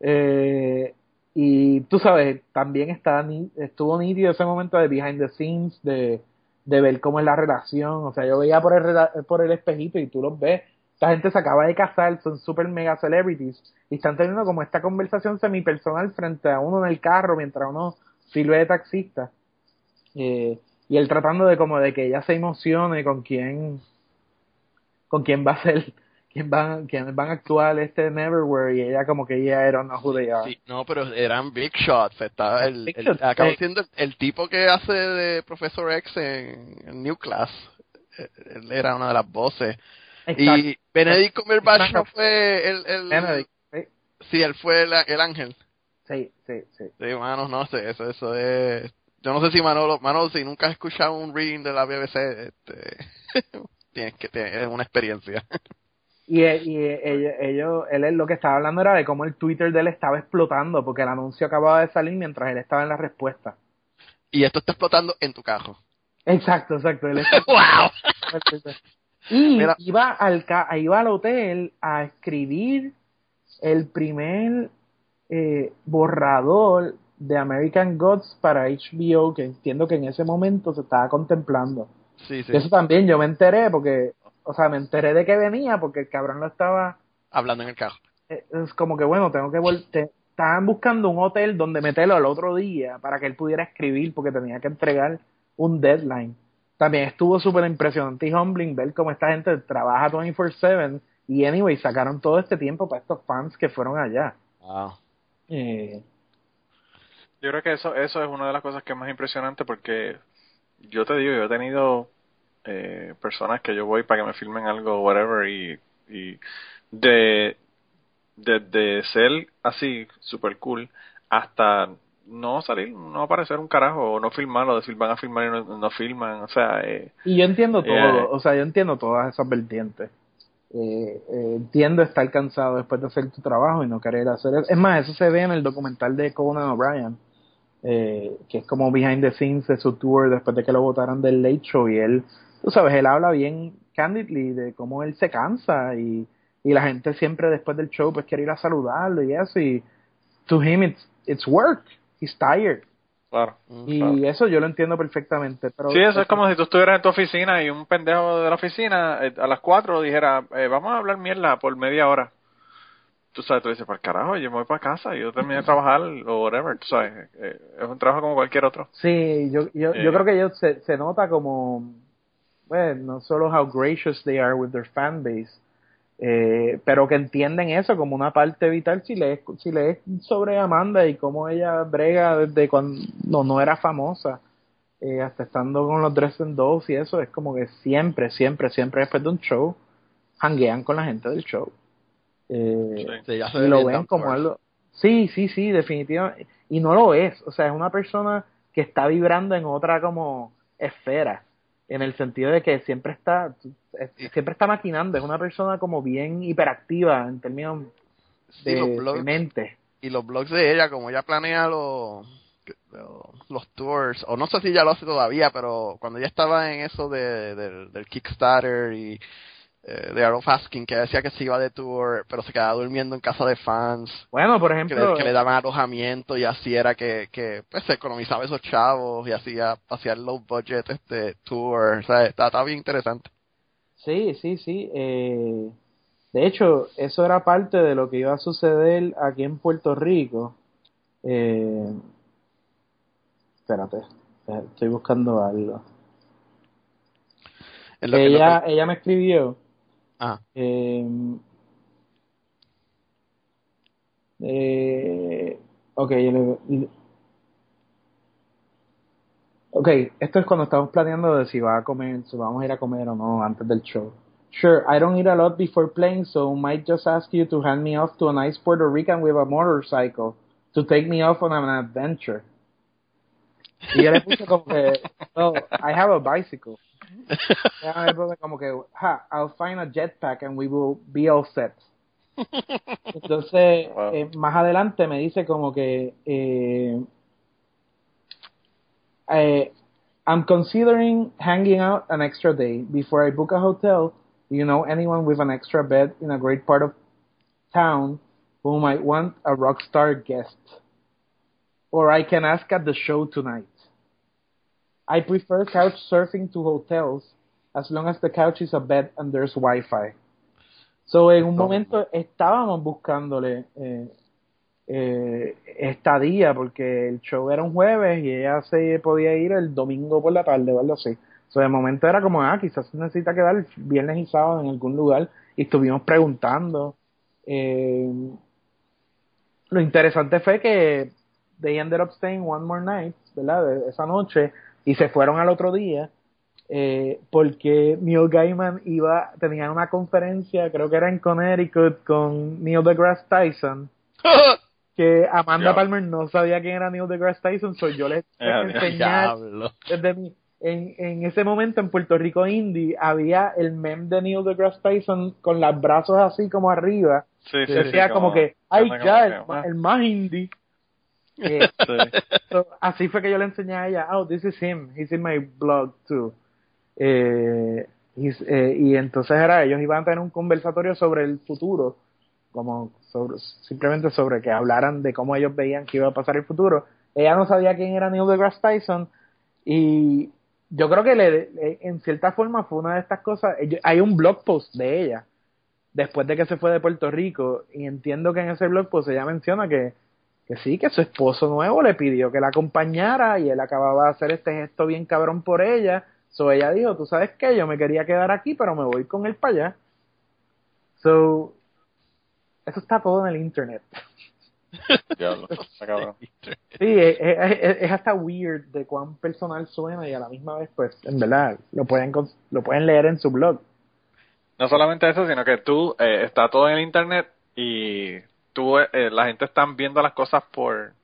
Eh, y tú sabes, también está, estuvo nítido ese momento de behind the scenes, de, de ver cómo es la relación. O sea, yo veía por el, por el espejito y tú los ves. Esta gente se acaba de casar, son super mega celebrities y están teniendo como esta conversación semipersonal frente a uno en el carro mientras uno sirve de taxista. Eh, y él tratando de como de que ella se emocione con quién con quién va a ser quién van quién van a actuar este Neverwhere y ella como que ella era they are. Sí, no, pero eran big shots. Estaba el, Big el- sí. siendo el, el tipo que hace de Professor X en, en New Class. Eh, Él era una de las voces. Exacto. Y Benedict Cumberbatch no fue el... el Benedict, sí, Sí, él fue el, el ángel. sí, sí, sí. Sí, mano, no sé, eso, eso es... Yo no sé si Manolo, Manolo, si nunca has escuchado un reading de la BBC, este, tienes que tener una experiencia. Y, y ellos, ellos, él es lo que estaba hablando era de cómo el Twitter de él estaba explotando porque el anuncio acababa de salir mientras él estaba en la respuesta. Y esto está explotando en tu carro. Exacto, exacto. Él ¡Wow! Y Mira. iba al ca- iba al hotel a escribir el primer eh, borrador de American Gods para HBO, que entiendo que en ese momento se estaba contemplando. Sí, sí. Eso también yo me enteré porque, o sea, me enteré de que venía porque el cabrón lo estaba, Hablando en el carro. eh, es como que bueno, tengo que volver, estaban buscando un hotel donde meterlo al otro día para que él pudiera escribir porque tenía que entregar un deadline. También estuvo súper impresionante y humbling ver cómo esta gente trabaja 24/7 y anyway, sacaron todo este tiempo para estos fans que fueron allá. Wow. Eh, Yo creo que eso, eso es una de las cosas que es más impresionante porque yo te digo, yo he tenido eh, personas que yo voy para que me filmen algo, whatever, y, y de, de, de ser así, super cool, hasta no salir, no aparecer un carajo, o no filmarlo, decir van a filmar y no, no filman, o sea, eh, Y yo entiendo todo, o sea, yo entiendo todas esas vertientes. Eh, eh, entiendo estar cansado después de hacer tu trabajo y no querer hacer eso. Es más, eso se ve en el documental de Conan O'Brien, eh, que es como behind the scenes de su tour después de que lo votaran del Late Show y él, tú sabes, él habla bien candidly de cómo él se cansa y, y la gente siempre después del show pues quiere ir a saludarlo y eso y to him it's, it's work, he's tired. Claro. Y claro. eso yo lo entiendo perfectamente. Pero Sí, eso es como si tú estuvieras en tu oficina y un pendejo de la oficina eh, a las 4 dijera, eh, vamos a hablar mierda por media hora. Tú sabes, tú dices, para carajo, yo me voy para casa, yo terminé de trabajar o whatever, tú sabes. eh, es un trabajo como cualquier otro. Sí, yo, yo, Eh. yo creo que ellos se, se nota como, bueno, no solo how gracious they are with their fan base, eh, pero que entienden eso como una parte vital si lees, si lees sobre Amanda y cómo ella brega desde cuando no era famosa, eh, hasta estando con los Dresden Dolls y eso, es como que siempre, siempre, siempre después de un show, hanguean con la gente del show. Eh, Sí, ya se y lo ven como algo sí sí sí definitivamente y no lo es o sea es una persona que está vibrando en otra como esfera en el sentido de que siempre está es- siempre está maquinando es una persona como bien hiperactiva en términos Sí, de, de blogs, mente. y los blogs de ella, como ella planea los, los, los tours, o no sé si ya lo hace todavía, pero cuando ella estaba en eso de, del, del Kickstarter y eh, de Arrow Fasking, que decía que se iba de tour, pero se quedaba durmiendo en casa de fans, bueno por ejemplo que le daban alojamiento y así era que, que pues, se economizaba esos chavos y hacía, hacía low budget este tour, o sea, está bien interesante. Sí, sí, sí. Eh, de hecho, eso era parte de lo que iba a suceder aquí en Puerto Rico. Eh, espérate, estoy buscando algo. Ella, que- ella me escribió. Ah, Eh, eh, le- ok, esto es cuando estamos planeando de si va a comer, si vamos a ir a comer o no antes del show. Sure, I don't eat a lot before playing, so might just ask you to hand me off to a nice Puerto Rican with a motorcycle to take me off on an adventure. Y yo le puse como que, oh, I have a bicycle. Ella me pone como que, ha, I'll find a jetpack and we will be all set. Entonces, Wow. eh, más adelante me dice como que, eh, eh, I'm considering hanging out an extra day before I book a hotel. Do you know anyone with an extra bed in a great part of town who might want a rock star guest? Or I can ask at the show tonight. I prefer couch surfing to hotels as long as the couch is a bed and there's Wi-Fi. So en un momento estábamos buscándole eh, eh, estadía porque el show era un jueves y ella se podía ir el domingo por la tarde o algo así. So de momento era como, ah, quizás necesita quedar viernes y sábado en algún lugar y estuvimos preguntando. Eh, lo interesante fue que they ended up staying one more night, ¿verdad? De esa noche y se fueron al otro día eh, porque Neil Gaiman iba, tenía una conferencia, creo que era en Connecticut, con Neil deGrasse Tyson, que Amanda. Palmer no sabía quién era Neil deGrasse Tyson, so yo les enseñar desde mi, en, en ese momento en Puerto Rico Indie había el meme de Neil deGrasse Tyson con los brazos así como arriba, Sí, decía sí, como, que, ay ya, el más indie. Eh, sí. Así fue que yo le enseñé a ella, oh, this is him, he's in my blog too. Eh, eh, y entonces era, ellos iban a tener un conversatorio sobre el futuro, como sobre, simplemente sobre que hablaran de cómo ellos veían que iba a pasar el futuro. Ella no sabía quién era Neil deGrasse Tyson y yo creo que le, le- en cierta forma fue una de estas cosas, ellos- hay un blog post de ella después de que se fue de Puerto Rico y entiendo que en ese blog post ella menciona que que sí, que su esposo nuevo le pidió que la acompañara y él acababa de hacer este gesto bien cabrón por ella. So ella dijo, tú sabes qué, yo me quería quedar aquí, pero me voy con él para allá. So, eso está todo en el internet. Diablo, está cabrón. Sí, es, es- es- hasta weird de cuán personal suena y a la misma vez, pues, en verdad, lo pueden, lo pueden leer en su blog. No solamente eso, sino que tú, eh, está todo en el internet y tú, eh, la gente está viendo las cosas por,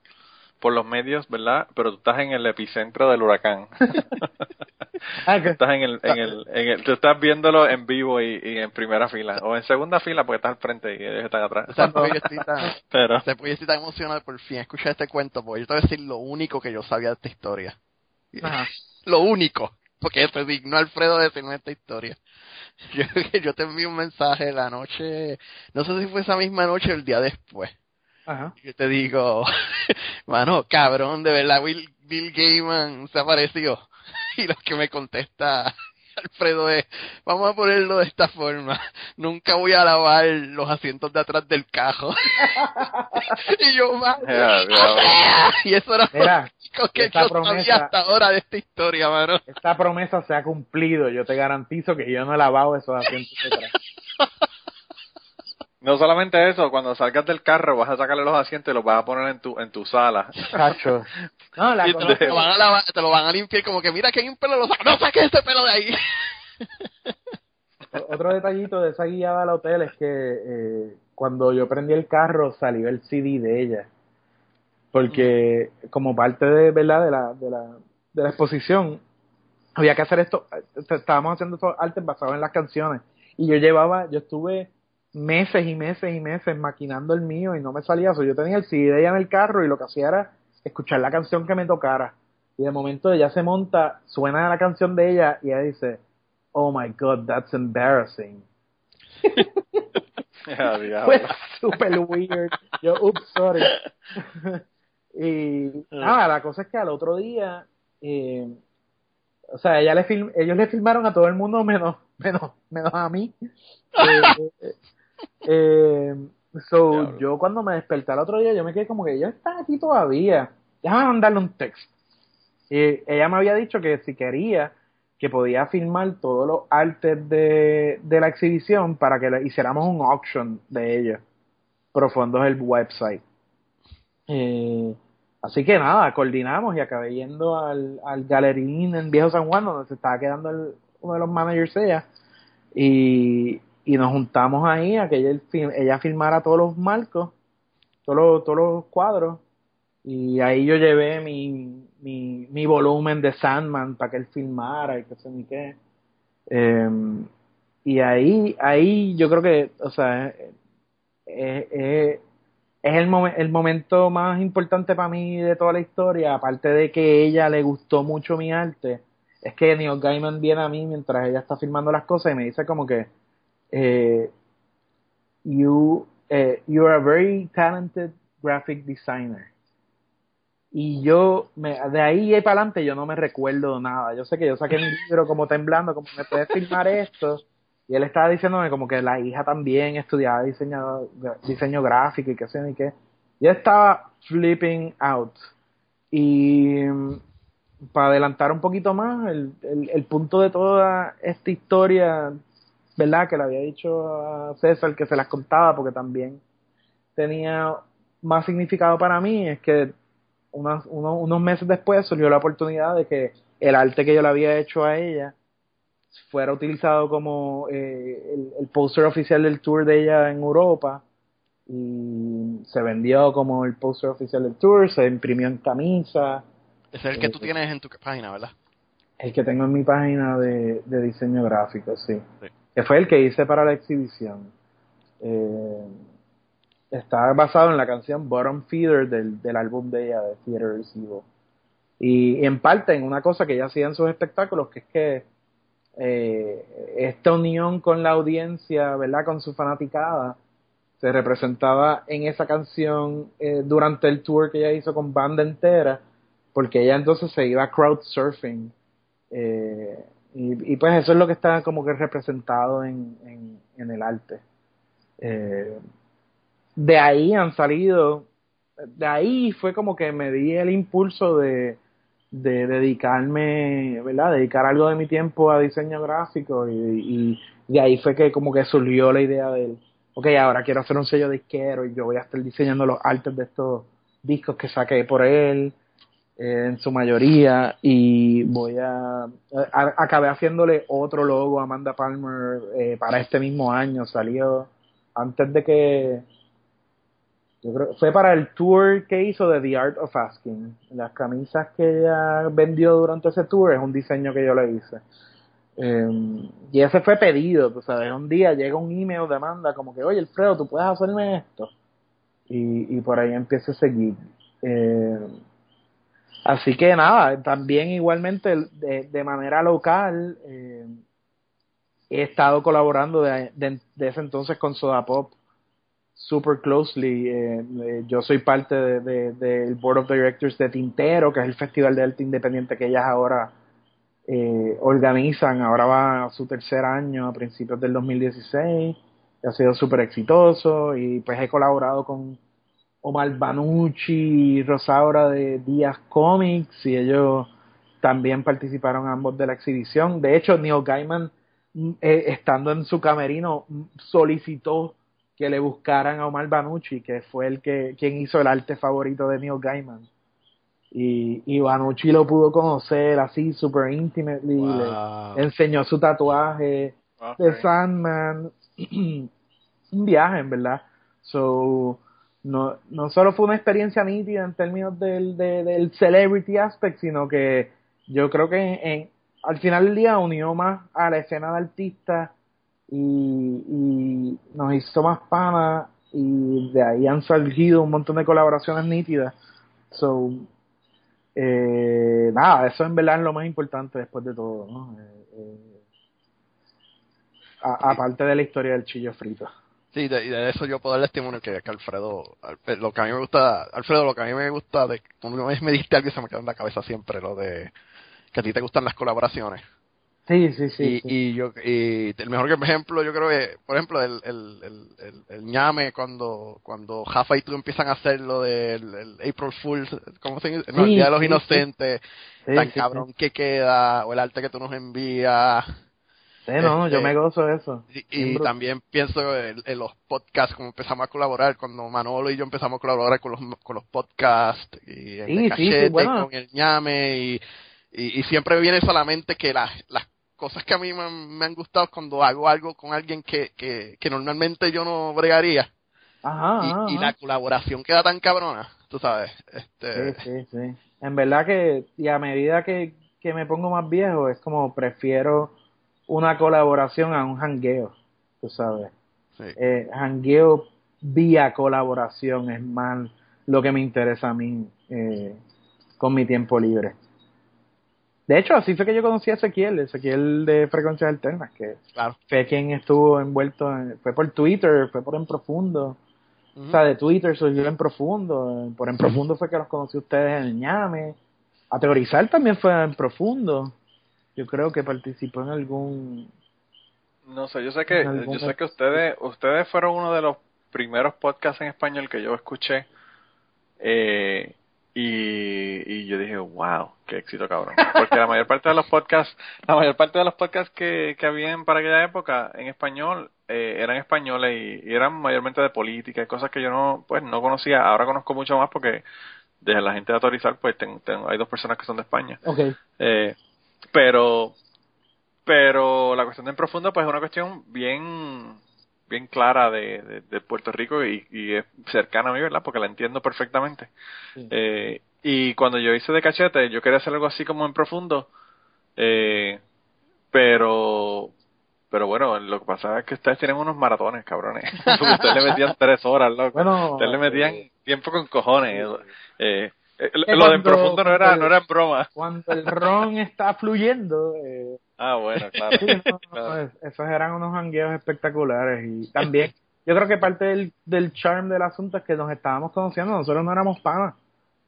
por los medios, ¿verdad? Pero tú estás en el epicentro del huracán. Ah, que- estás en el, en el, en el, tú estás viéndolo en vivo y, y en primera fila, o en segunda fila porque estás al frente y ellos están atrás. O sea, porque yo estoy tan- Pero, yo estoy tan emocionado por fin escuchar este cuento, porque yo te voy a decir lo único que yo sabía de esta historia. Ajá. Lo único. Porque se dignó Alfredo de decirme esta historia. Yo, yo te envié un mensaje la noche, no sé si fue esa misma noche o el día después. Ajá. Yo te digo, mano, cabrón, de verdad, Will, Bill Gaiman se apareció y lo que me contesta Alfredo es, vamos a ponerlo de esta forma, nunca voy a lavar los asientos de atrás del cajo. y yo, mano, ya. y eso era Mira, lo que yo sabía promesa- hasta ahora de esta historia, mano. esta promesa se ha cumplido. Yo te garantizo que yo no he lavado esos asientos de atrás. No solamente eso, cuando salgas del carro vas a sacarle los asientos y los vas a poner en tu en tu sala. Chacho. No, la Y cosa Te lo van a lavar- te lo van a limpiar como que mira que hay un pelo, lo saca, no saques ese pelo de ahí. Otro detallito de esa guiada al hotel es que eh, cuando yo prendí el carro salió el CD de ella. Porque como parte de, ¿verdad? de, la, de, la, de la exposición, había que hacer esto, eh, estábamos haciendo estos artes basados en las canciones. Y yo llevaba, yo estuve meses y meses y meses maquinando el mío y no me salía eso. Yo tenía el CD de ella en el carro y lo que hacía era escuchar la canción que me tocara. Y de momento ella se monta, suena la canción de ella y ella dice, oh my god, that's embarrassing. Ya. Fue super weird. Yo, oops, sorry. y nada, la cosa es que al otro día, eh, o sea, ella le film, ellos le filmaron a todo el mundo menos, menos, menos a mí. Eh, eh, so, yo cuando me desperté al otro día, yo me quedé como que ella está aquí todavía. Déjame mandarle un texto. Y ella me había dicho que si quería, que podía filmar todos los artes de, de la exhibición para que le hiciéramos un auction de ellos por fondos del website. Eh, así que nada, coordinamos y acabé yendo al, al galerín en Viejo San Juan, donde se estaba quedando el- uno de los managers ella, y, y nos juntamos ahí a que ella, ella filmara todos los marcos, todos los, todos los cuadros, y ahí yo llevé mi, mi, mi volumen de Sandman para que él filmara y qué sé ni qué. Em, y ahí, ahí yo creo que, o sea, es, es- es- es el, momen- el momento más importante para mí de toda la historia, aparte de que ella le gustó mucho mi arte, es que Neil Gaiman viene a mí mientras ella está filmando las cosas y me dice como que eh, you, eh, you are a very talented graphic designer. Y yo, me, de ahí para adelante, yo no me recuerdo nada. Yo sé que yo saqué mi libro como temblando, como me puedes filmar esto. Y él estaba diciéndome como que la hija también estudiaba diseño, diseño gráfico y qué sé ni qué. Yo estaba flipping out. Y mm, para adelantar un poquito más, el, el, el punto de toda esta historia, ¿verdad? Que le había dicho a César que se las contaba porque también tenía más significado para mí, es que unos, unos, unos meses después surgió la oportunidad de que el arte que yo le había hecho a ella fuera utilizado como eh, el, el póster oficial del tour de ella en Europa y se vendió como el póster oficial del tour, se imprimió en camisa, Ese es el que tú tienes en tu página, ¿verdad? el que tengo en mi página de, de diseño gráfico, sí. Sí. Que fue el que hice para la exhibición. Eh, está basado en la canción Bottom Feeder del, del álbum de ella, de Theater Evil. Y, en parte en una cosa que ella hacía en sus espectáculos, que es que eh, esta unión con la audiencia, ¿verdad? Con su fanaticada, se representaba en esa canción eh, durante el tour que ella hizo con banda entera, porque ella entonces se iba crowd surfing. Eh, y, y pues eso es lo que está como que representado en, en, el arte. Eh, de ahí han salido, de ahí fue como que me di el impulso de, de dedicarme, ¿verdad? Dedicar algo de mi tiempo a diseño gráfico y, y de ahí fue que como que surgió la idea del, ok, ahora quiero hacer un sello disquero y yo voy a estar diseñando los artes de estos discos que saqué por él en su mayoría y voy a, a- acabé haciéndole otro logo a Amanda Palmer eh, para este mismo año. Salió antes de que yo fue para el tour que hizo de The Art of Asking. Las camisas que ella vendió durante ese tour es un diseño que yo le hice. Eh, y ese fue pedido tú sabes. Un día llega un email de Amanda como que oye Alfredo tú puedes hacerme esto y, y por ahí empieza ese gig eh, Así que nada, también igualmente de, manera local eh, he estado colaborando de, ese entonces con Soda Pop super closely. Eh, eh, yo soy parte del de, del Board of Directors de Tintero, que es el festival de arte independiente que ellas ahora eh, organizan. Ahora va a su tercer año, a principios del 2016. Ha sido súper exitoso y pues he colaborado con Omar Banucci y Rosaura de Díaz Comics y ellos también participaron ambos de la exhibición. De hecho, Neil Gaiman, mm, eh, estando en su camerino, mm, solicitó que le buscaran a Omar Banucci, que fue el que quien hizo el arte favorito de Neil Gaiman. Y, y Banucci lo pudo conocer así, super intimately, Wow. le enseñó su tatuaje Ok. de Sandman. Un viaje, en verdad. So, no, no solo fue una experiencia nítida en términos del, de- del celebrity aspect, sino que yo creo que al final del día unió más a la escena de artistas y, nos hizo más pana y de ahí han surgido un montón de colaboraciones nítidas. So, eh, nada, eso en verdad es lo más importante después de todo, ¿no? Eh, eh, aparte de la historia del chillo frito. Sí, de, y de eso yo puedo dar testimonio que, que Alfredo, Al- lo que a mí me gusta, Alfredo, lo que a mí me gusta, de, una vez me diste algo y se me quedó en la cabeza siempre, lo de que a ti te gustan las colaboraciones. Sí, sí, sí. y, sí. y yo y el mejor ejemplo yo creo que por ejemplo el el, el, el, el ñame cuando cuando Jafa y tú empiezan a hacer lo del el April Fool cómo se dice no, el día de los sí, inocentes tan cabrón que queda o el arte que tú nos envías Sí, no, yo este, me gozo de eso. y, también pienso en, en los podcasts como empezamos a colaborar cuando Manolo y yo empezamos a colaborar con los con los podcasts y el Sí, Cachete bueno. con el ñame y, y, y siempre viene solamente que las, las cosas que a mí me, han- me han gustado cuando hago algo con alguien que, que, que normalmente yo no bregaría Ajá, y, ajá, y la colaboración queda tan cabrona, tú sabes. Este, Sí, sí, sí. En verdad que, y a medida que, que me pongo más viejo, es como prefiero una colaboración a un jangueo, tú sabes. sí. Eh, jangueo vía colaboración es más lo que me interesa a mí eh, con mi tiempo libre. De hecho, así fue que yo conocí a Ezequiel, Ezequiel de Frecuencias Alternas, que Claro. fue quien estuvo envuelto, en- fue por Twitter, fue por En Profundo. O sea, de Twitter surgió En Profundo. Por En Profundo fue que los conocí a ustedes en el ñame. A teorizar también fue En Profundo. Yo creo que participó en algún... No sé, yo sé que, yo sé que ustedes, ustedes fueron uno de los primeros podcasts en español que yo escuché. Eh, y, y yo dije, wow, qué éxito cabrón. Porque la mayor parte de los podcasts, la mayor parte de los podcasts que, que habían para aquella época en español, eh, eran españoles y, y eran mayormente de política y cosas que yo no, pues no conocía. Ahora conozco mucho más porque desde la gente de autorizar, pues ten- ten- hay dos personas que son de España. Ok. Eh, pero pero la cuestión de en profundo pues es una cuestión bien bien clara de, de, de Puerto Rico y, y es cercana a mí, ¿verdad? Porque la entiendo perfectamente. Sí. Eh, y cuando yo hice de cachete, yo quería hacer algo así como en profundo, eh, pero pero bueno, lo que pasa es que ustedes tienen unos maratones, cabrones. Ustedes le metían tres horas, loco. Bueno, ustedes le metían eh, tiempo con cojones. Eh, lo Que de en profundo no era, no era en broma. cuando el ron está fluyendo, eh, Ah, bueno, claro. sí, no, no, Claro. es- esos eran unos jangueos espectaculares y también yo creo que parte del, del charm del asunto es que nos estábamos conociendo, nosotros no éramos panas.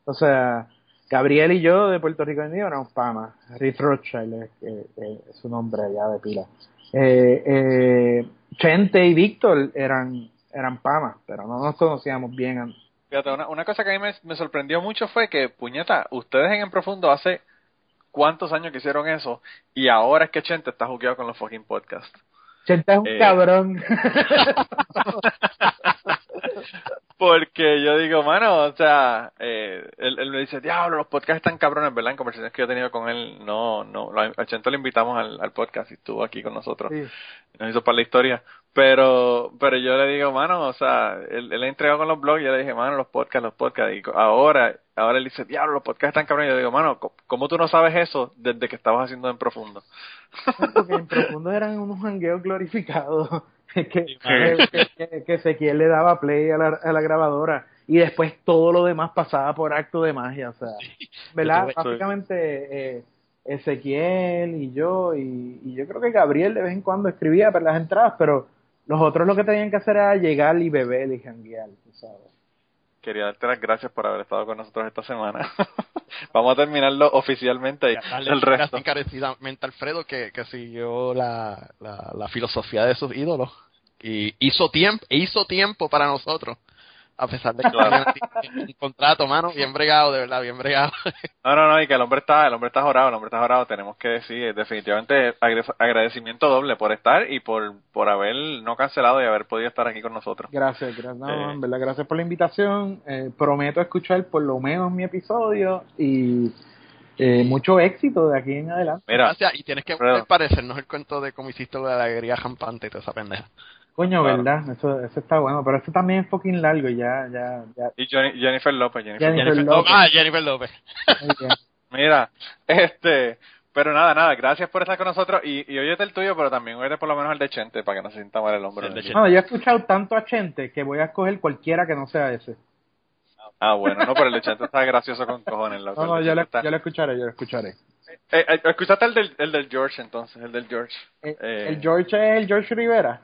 O sea, Gabriel y yo de Puerto Rico en día éramos panas. Rick Rothschild es, eh, eh, su nombre allá de pila. Eh, eh, Chente y Víctor eran eran panas, pero no nos conocíamos bien antes. Fíjate, una, una cosa que a mí me, me sorprendió mucho fue que, puñeta, ustedes en En Profundo hace cuántos años que hicieron eso y ahora es que Chente está jugueado con los fucking podcasts. Chente es un Eh. cabrón. Porque yo digo, mano, o sea, eh, él, él me dice, diablo, los podcasts están cabrones, ¿verdad? En conversaciones que yo he tenido con él, no, no, a Chente lo invitamos al, al podcast y estuvo aquí con nosotros. Sí. nos hizo para la historia. Pero, pero yo le digo, mano, o sea, él, él ha entregado con los blogs y yo le dije, mano, los podcasts, los podcasts. Y ahora, ahora él dice, diablo, los podcasts están cabrones. Y yo digo, mano, ¿cómo tú no sabes eso desde que estabas haciendo en profundo? Porque en profundo eran unos jangueos glorificados. que, que, Ezequiel le daba play a la, a la grabadora y después todo lo demás pasaba por acto de magia. O sea, ¿verdad? Básicamente eh, Ezequiel y yo, y, y yo creo que Gabriel de vez en cuando escribía para las entradas, pero Los otros lo que tenían que hacer era llegar y beber y janguear, tú sabes. Quería darte las gracias por haber estado con nosotros esta semana. Vamos a terminarlo oficialmente y Darle el gracias resto. encarecidamente a Alfredo que, que siguió la, la, la filosofía de sus ídolos y hizo tiempo hizo tiempo para nosotros a pesar de que Claro. un contrato mano bien bregado de verdad bien bregado No, no, no, y que el hombre está, el hombre está jorado, el hombre está jorado, tenemos que decir, definitivamente agre- agradecimiento doble por estar y por, por haber no cancelado y haber podido estar aquí con nosotros. Gracias, gracias, no, Eh. en verdad, gracias por la invitación. Eh, prometo escuchar por lo menos mi episodio y eh, mucho éxito de aquí en adelante. Mira, Gracias, y tienes que parecernos el cuento de cómo hiciste lo de la alegría rampante y toda esa pendeja Coño, Claro. ¿verdad? Eso, eso está bueno, pero eso también es fucking largo y ya, ya, ya. y Jennifer López, Jennifer Jennifer Jennifer López. López. ah Jennifer López. Mira, este, pero nada, nada, gracias por estar con nosotros y, y óyete el tuyo, pero también óyete por lo menos el de Chente para que no se sienta mal el de Chente. Bueno, yo he escuchado tanto a Chente que voy a escoger cualquiera que no sea ese. Ah, bueno, no, pero el de Chente está gracioso con cojones. loco, No, no, yo lo escucharé, yo lo escucharé. Eh, eh, ¿Escuchaste el del, el del George entonces? El del George. Eh, Eh, ¿El George es el George Rivera?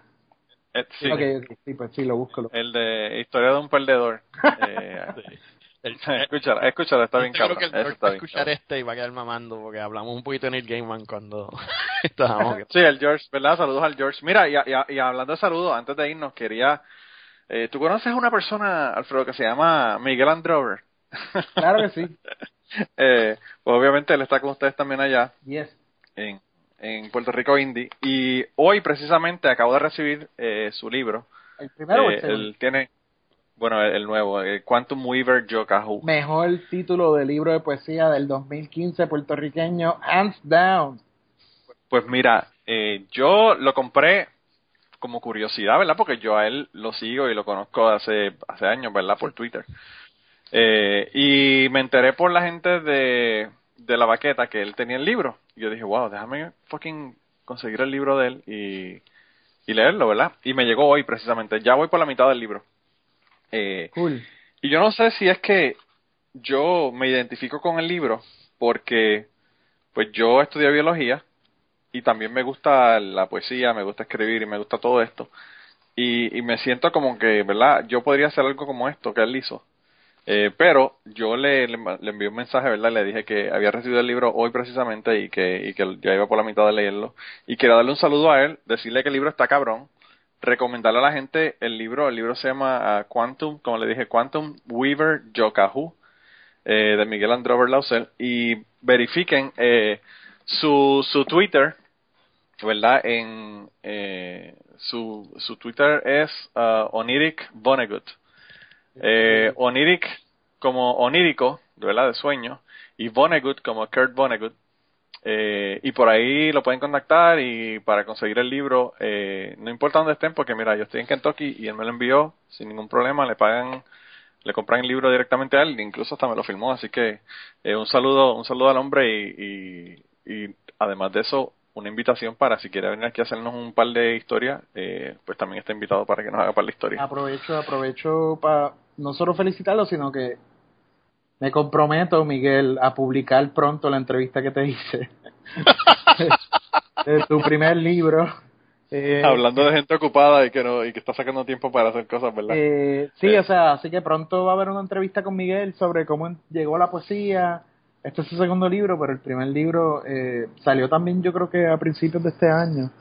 Eh, sí, sí, pues sí, lo busco. lo- el de Historia de un Perdedor. Eh, El- escúchala, escúchala, está bien cabrón. que el Eso George está va a escuchar cabrón. este y va a quedar mamando porque hablamos un poquito de Neil Gaiman cuando estábamos Sí, el George, ¿verdad? Saludos al George. Mira, y, y- y hablando de saludos, antes de irnos, quería... Eh, ¿Tú conoces a una persona, Alfredo, que se llama Miguel Androver? Claro que sí. eh, pues obviamente él está con ustedes también allá, Yes. en, en Puerto Rico Indie. Y hoy precisamente acabo de recibir eh, su libro. ¿El primero o el Eh, segundo? él tiene, bueno, el, el nuevo, el Quantum Weaver Yokahu. Mejor título de libro de poesía del 2015 puertorriqueño, hands down. Pues mira, eh, yo lo compré como curiosidad, ¿verdad? Porque yo a él lo sigo y lo conozco hace, hace años, ¿verdad? Por Twitter. Eh, y me enteré por la gente de, de la baqueta que él tenía el libro. Y yo dije, wow, déjame fucking conseguir el libro de él y, y leerlo, ¿verdad? Y me llegó hoy precisamente. Ya voy por la mitad del libro. Eh, Cool. y yo no sé si es que yo me identifico con el libro porque pues yo estudié biología y también me gusta la poesía, me gusta escribir y me gusta todo esto. Y, y me siento como que, ¿verdad? Yo podría hacer algo como esto que él hizo. Eh, pero yo le, le, envié un mensaje, ¿verdad? Le dije que había recibido el libro hoy precisamente y que, ya iba por la mitad de leerlo. Y quería darle un saludo a él, decirle que el libro está cabrón, recomendarle a la gente el libro. El libro se llama ah, Quantum, como le dije, Quantum Weaver Yokahu, eh, de Miguel Androver Lausel. Y verifiquen eh, su, su Twitter, ¿verdad? En eh, su, su Twitter es ah, Oniric. Eh, Oniric como onírico, ¿verdad? De sueño, y Vonnegut como Kurt Vonnegut. Eh, y por ahí lo pueden contactar y para conseguir el libro, eh, no importa dónde estén, porque mira, yo estoy en Kentucky y él me lo envió sin ningún problema, le pagan, le compran el libro directamente a él, incluso hasta me lo firmó, así que eh, un saludo, un saludo al hombre y, y, y además de eso, una invitación para si quiere venir aquí a hacernos un par de historias, eh, pues también está invitado para que nos haga un par de historias. Aprovecho, aprovecho para no solo felicitarlo, sino que me comprometo, Miguel, a publicar pronto la entrevista que te hice. de tu primer libro. Eh, Hablando de gente ocupada y que no y que está sacando tiempo para hacer cosas, ¿verdad? Eh, sí, o sea, así que pronto va a haber una entrevista con Miguel sobre cómo llegó la poesía. Este es su segundo libro, pero el primer libro eh, salió también yo creo que a principios de este año.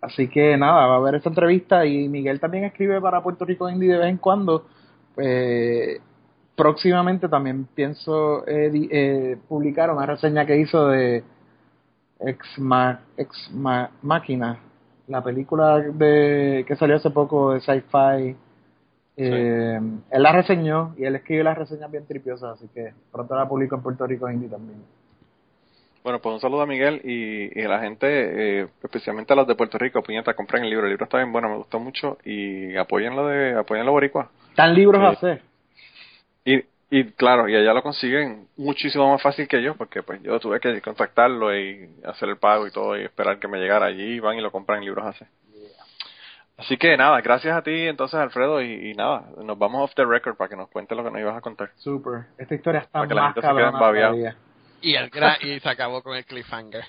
Así que nada, va a haber esta entrevista y Miguel también escribe para Puerto Rico Indie de vez en cuando. Eh, próximamente también pienso eh, eh, publicar una reseña que hizo de Ex, Ma- Ex Ma- Máquina, la película de que salió hace poco de sci-fi. Eh, Él la reseñó y él escribe las reseñas bien tripiosas, así que pronto la publico en Puerto Rico Indie también. Bueno, pues un saludo a Miguel y, y a la gente, eh, especialmente a los de Puerto Rico, puñeta, compren el libro. El libro está bien bueno, me gustó mucho y apoyenlo de apoyenlo boricua. Están libros Sí. a hacer. Y, y claro, y allá lo consiguen muchísimo más fácil que yo, porque pues yo tuve que contactarlo y hacer el pago y todo y esperar que me llegara allí, van y lo compran en libros hace. Así que nada, gracias a ti entonces Alfredo y, y nada, nos vamos off the record para que nos cuentes lo que nos ibas a contar. Super. Esta historia está Para que la más gente se quede. Y el gra- y se acabó con el cliffhanger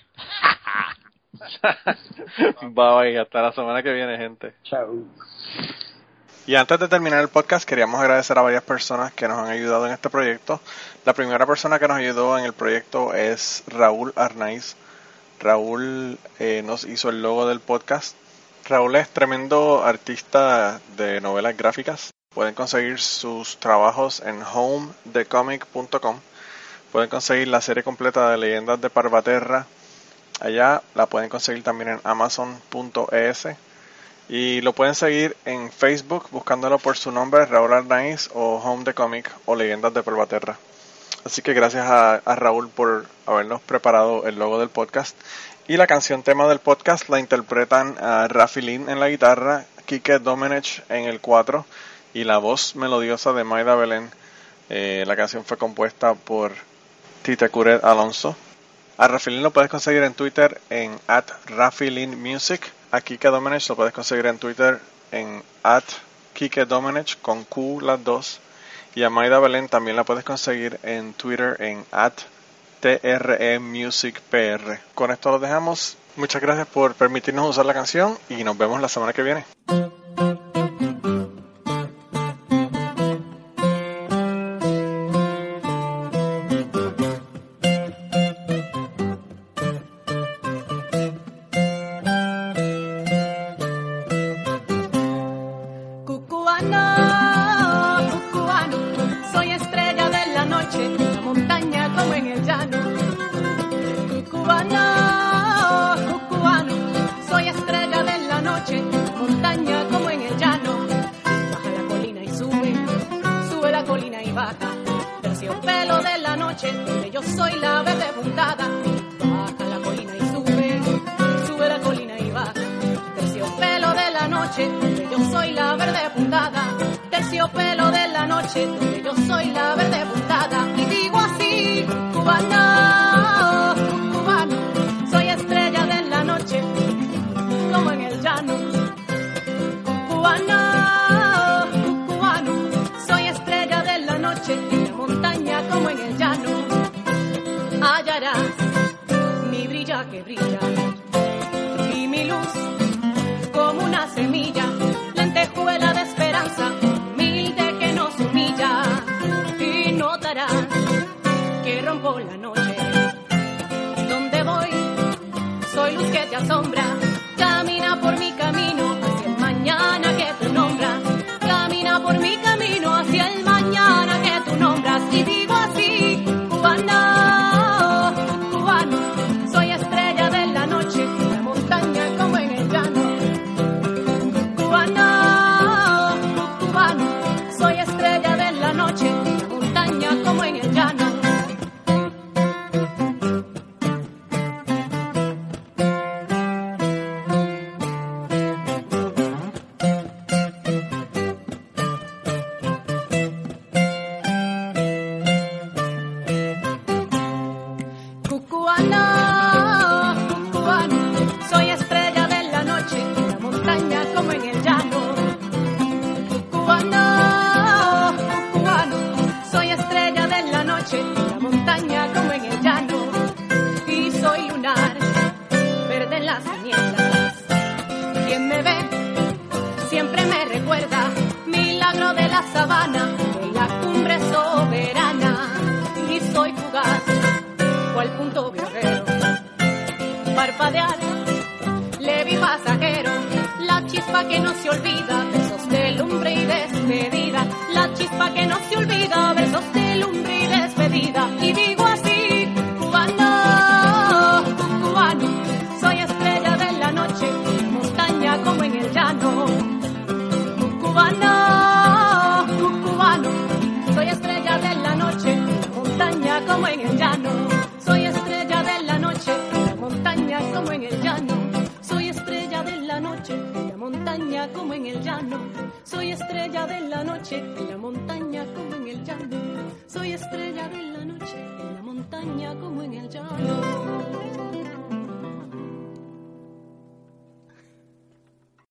Bye bye, hasta la semana que viene, gente. Chao. Y antes de terminar el podcast, queríamos agradecer a varias personas que nos han ayudado en este proyecto. La primera persona que nos ayudó en el proyecto es Raúl Arnaiz. Raúl eh, nos hizo el logo del podcast. Raúl es tremendo artista de novelas gráficas. Pueden conseguir sus trabajos en homedecomic.com. Pueden conseguir la serie completa de Leyendas de Parvaterra. Allá la pueden conseguir también en amazon.es. Y lo pueden seguir en Facebook buscándolo por su nombre, Raúl Arnaiz o Home the Comic o Leyendas de Pervaterra. Así que gracias a, Raúl por habernos preparado el logo del podcast. Y la canción tema del podcast la interpretan a Rafi Lin en la guitarra, Kike Domenech en el 4 y la voz melodiosa de Maida Belén. Eh, la canción fue compuesta por Tite Curet Alonso. A Rafi Lin lo puedes conseguir en Twitter en at Music a Kike Domenech lo puedes conseguir en Twitter en at Kike Domenech con Q las dos. Y a Maida Belén también la puedes conseguir en Twitter en at TRE. Con esto lo dejamos. Muchas gracias por permitirnos usar la canción y nos vemos la semana que viene. Como